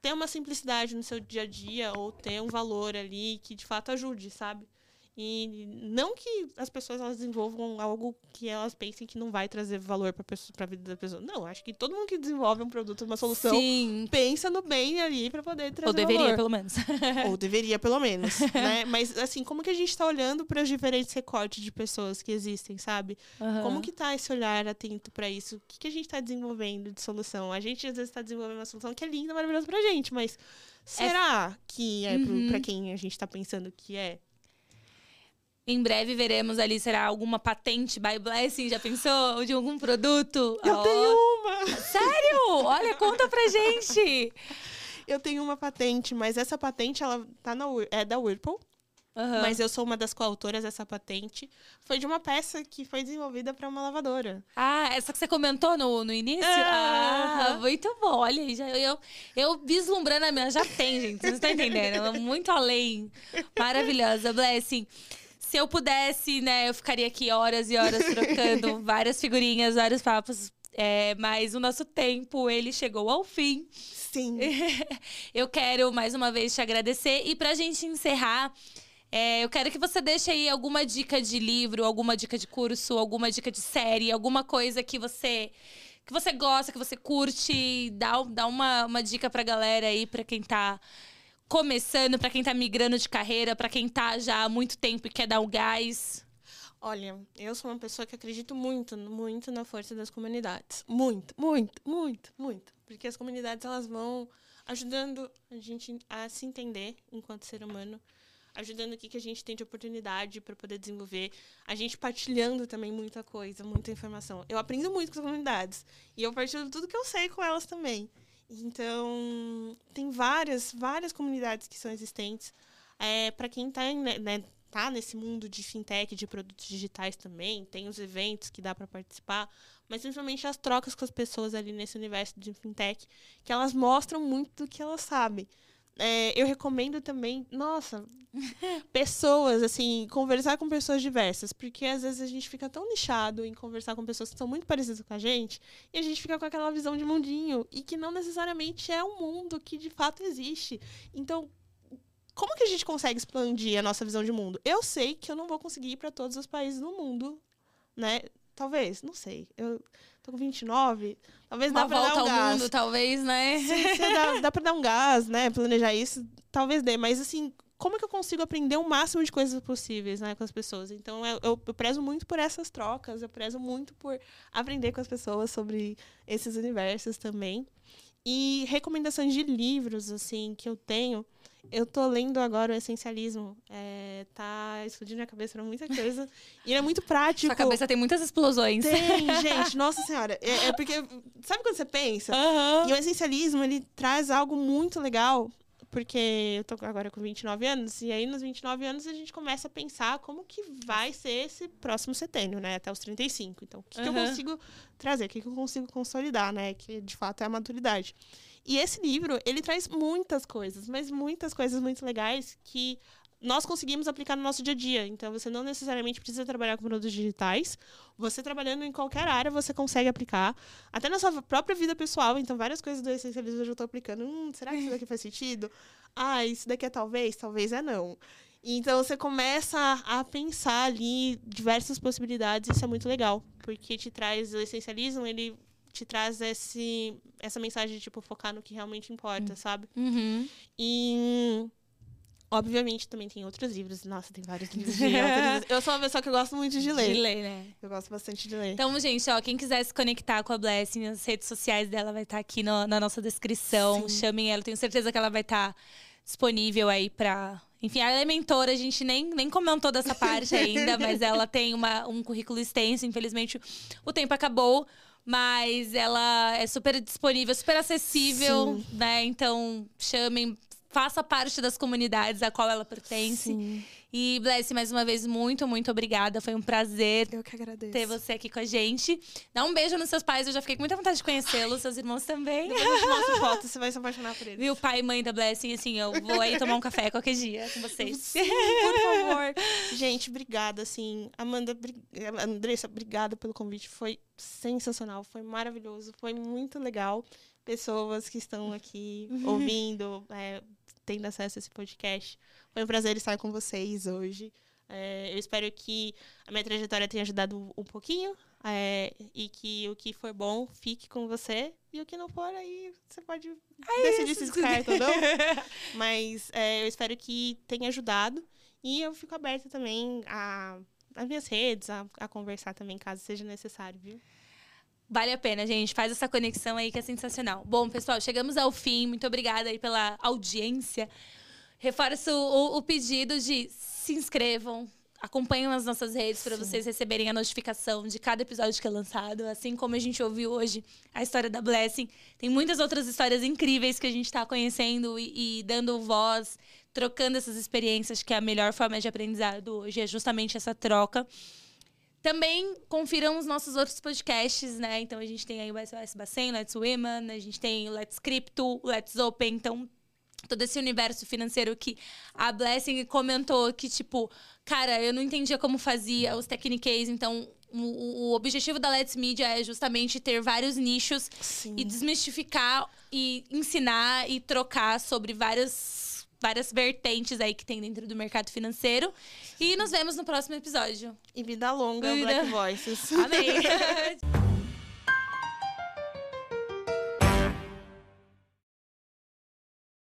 ter uma simplicidade no seu dia a dia ou ter um valor ali que de fato ajude, sabe? E não que as pessoas elas desenvolvam algo que elas pensem que não vai trazer valor para a vida da pessoa. Não, acho que todo mundo que desenvolve um produto, uma solução, Sim. pensa no bem ali para poder trazer Ou deveria, valor. pelo menos. Ou deveria, pelo menos. né? Mas, assim, como que a gente está olhando para os diferentes recortes de pessoas que existem, sabe? Uhum. Como que tá esse olhar atento para isso? O que, que a gente está desenvolvendo de solução? A gente, às vezes, está desenvolvendo uma solução que é linda, maravilhosa pra gente, mas será é... que é uhum. para quem a gente está pensando que é? Em breve veremos ali, será alguma patente by Blessing? Já pensou? De algum produto? Eu oh. tenho uma! Sério? Olha, conta pra gente! Eu tenho uma patente, mas essa patente ela tá na, é da Whirlpool. Uhum. Mas eu sou uma das coautoras dessa patente. Foi de uma peça que foi desenvolvida para uma lavadora. Ah, essa que você comentou no, no início? É. Ah, muito bom. Olha aí, já, eu, eu vislumbrando a minha. Já tem, gente. Vocês estão entendendo? Muito além. Maravilhosa. Blessing se eu pudesse, né, eu ficaria aqui horas e horas trocando várias figurinhas, vários papos. É, mas o nosso tempo, ele chegou ao fim. Sim. eu quero mais uma vez te agradecer. E pra gente encerrar, é, eu quero que você deixe aí alguma dica de livro, alguma dica de curso, alguma dica de série, alguma coisa que você que você gosta, que você curte. Dá, dá uma, uma dica pra galera aí, pra quem tá começando, para quem tá migrando de carreira, para quem tá já há muito tempo e quer dar o gás? Olha, eu sou uma pessoa que acredito muito, muito na força das comunidades. Muito, muito, muito, muito. Porque as comunidades elas vão ajudando a gente a se entender enquanto ser humano, ajudando o que, que a gente tem de oportunidade para poder desenvolver, a gente partilhando também muita coisa, muita informação. Eu aprendo muito com as comunidades e eu partilho tudo que eu sei com elas também. Então, tem várias, várias comunidades que são existentes. É, para quem está né, né, tá nesse mundo de fintech, de produtos digitais também, tem os eventos que dá para participar, mas principalmente as trocas com as pessoas ali nesse universo de fintech, que elas mostram muito do que elas sabem. É, eu recomendo também, nossa, pessoas, assim, conversar com pessoas diversas, porque às vezes a gente fica tão nichado em conversar com pessoas que são muito parecidas com a gente, e a gente fica com aquela visão de mundinho, e que não necessariamente é um mundo que de fato existe. Então, como que a gente consegue expandir a nossa visão de mundo? Eu sei que eu não vou conseguir ir para todos os países do mundo, né? Talvez, não sei. Eu tô com 29, talvez Uma dá pra dar um ao gás. mundo, talvez, né? Sim, dá, dá pra dar um gás, né? Planejar isso, talvez dê. Mas, assim, como que eu consigo aprender o máximo de coisas possíveis né, com as pessoas? Então, eu, eu, eu prezo muito por essas trocas, eu prezo muito por aprender com as pessoas sobre esses universos também. E recomendações de livros, assim, que eu tenho Eu tô lendo agora o Essencialismo. É, tá explodindo minha cabeça pra muita coisa. e ele é muito prático. Sua cabeça tem muitas explosões. Tem, gente. Nossa Senhora. É, é porque... Sabe quando você pensa? Uhum. E o Essencialismo, ele traz algo muito legal porque eu tô agora com 29 anos, e aí nos 29 anos a gente começa a pensar como que vai ser esse próximo setênio, né? Até os 35. Então, o que, uhum. que eu consigo trazer? O que, que eu consigo consolidar, né? Que de fato é a maturidade. E esse livro, ele traz muitas coisas, mas muitas coisas muito legais que nós conseguimos aplicar no nosso dia a dia. Então, você não necessariamente precisa trabalhar com produtos digitais. Você trabalhando em qualquer área, você consegue aplicar. Até na sua própria vida pessoal. Então, várias coisas do essencialismo eu já estou aplicando. Hum, será que isso daqui faz sentido? Ah, isso daqui é talvez? Talvez é não. Então, você começa a pensar ali diversas possibilidades. Isso é muito legal. Porque te traz o essencialismo, ele te traz esse, essa mensagem de, tipo, focar no que realmente importa, hum. sabe? Uhum. E Obviamente, também tem outros livros. Nossa, tem vários livros de autores. Eu sou uma pessoa que gosto muito de ler. De ler, né? Eu gosto bastante de ler. Então, gente, ó, quem quiser se conectar com a Blessing, as redes sociais dela vai estar tá aqui no, na nossa descrição. Sim. Chamem ela, tenho certeza que ela vai estar tá disponível aí pra. Enfim, ela é mentora, a gente nem, nem comentou dessa parte ainda, mas ela tem uma, um currículo extenso. Infelizmente, o tempo acabou mas ela é super disponível, super acessível, Sim. né? Então, chamem, faça parte das comunidades a qual ela pertence. Sim. E, Bless, mais uma vez, muito, muito obrigada. Foi um prazer eu que agradeço. ter você aqui com a gente. Dá um beijo nos seus pais, eu já fiquei com muita vontade de conhecê-los, seus irmãos também. Depois eu te mostro foto, você vai se apaixonar por eles. Viu, pai e mãe da Blessing, assim, eu vou aí tomar um café qualquer dia com vocês. Sim, por favor. gente, obrigada, assim. Amanda, Andressa, obrigada pelo convite. Foi sensacional, foi maravilhoso, foi muito legal. Pessoas que estão aqui ouvindo, é, tendo acesso a esse podcast. Foi um prazer estar com vocês hoje. É, eu espero que a minha trajetória tenha ajudado um pouquinho é, e que o que for bom fique com você e o que não for, aí você pode é decidir isso. se descarta ou não. Mas é, eu espero que tenha ajudado e eu fico aberta também a, às minhas redes, a, a conversar também, caso seja necessário, viu? Vale a pena, gente. Faz essa conexão aí que é sensacional. Bom, pessoal, chegamos ao fim. Muito obrigada aí pela audiência. Reforço o, o pedido de se inscrevam, acompanhem nas nossas redes para vocês receberem a notificação de cada episódio que é lançado. Assim como a gente ouviu hoje a história da Blessing, tem muitas outras histórias incríveis que a gente está conhecendo e, e, dando voz, trocando essas experiências, que é a melhor forma de aprendizado hoje, é justamente essa troca. Também confiram os nossos outros podcasts, né? Então a gente tem aí o SOS Bacen, Let's Women, a gente tem o Let's Crypto, Let's Open. Então, todo esse universo financeiro que a Blessing comentou que, tipo, cara, eu não entendia como fazia os techniques, então o, o, objetivo da Let's Media é justamente ter vários nichos Sim. e desmistificar e ensinar e trocar sobre várias várias vertentes aí que tem dentro do mercado financeiro. E nos vemos no próximo episódio. E vida longa, vida... Black Voices. Amém.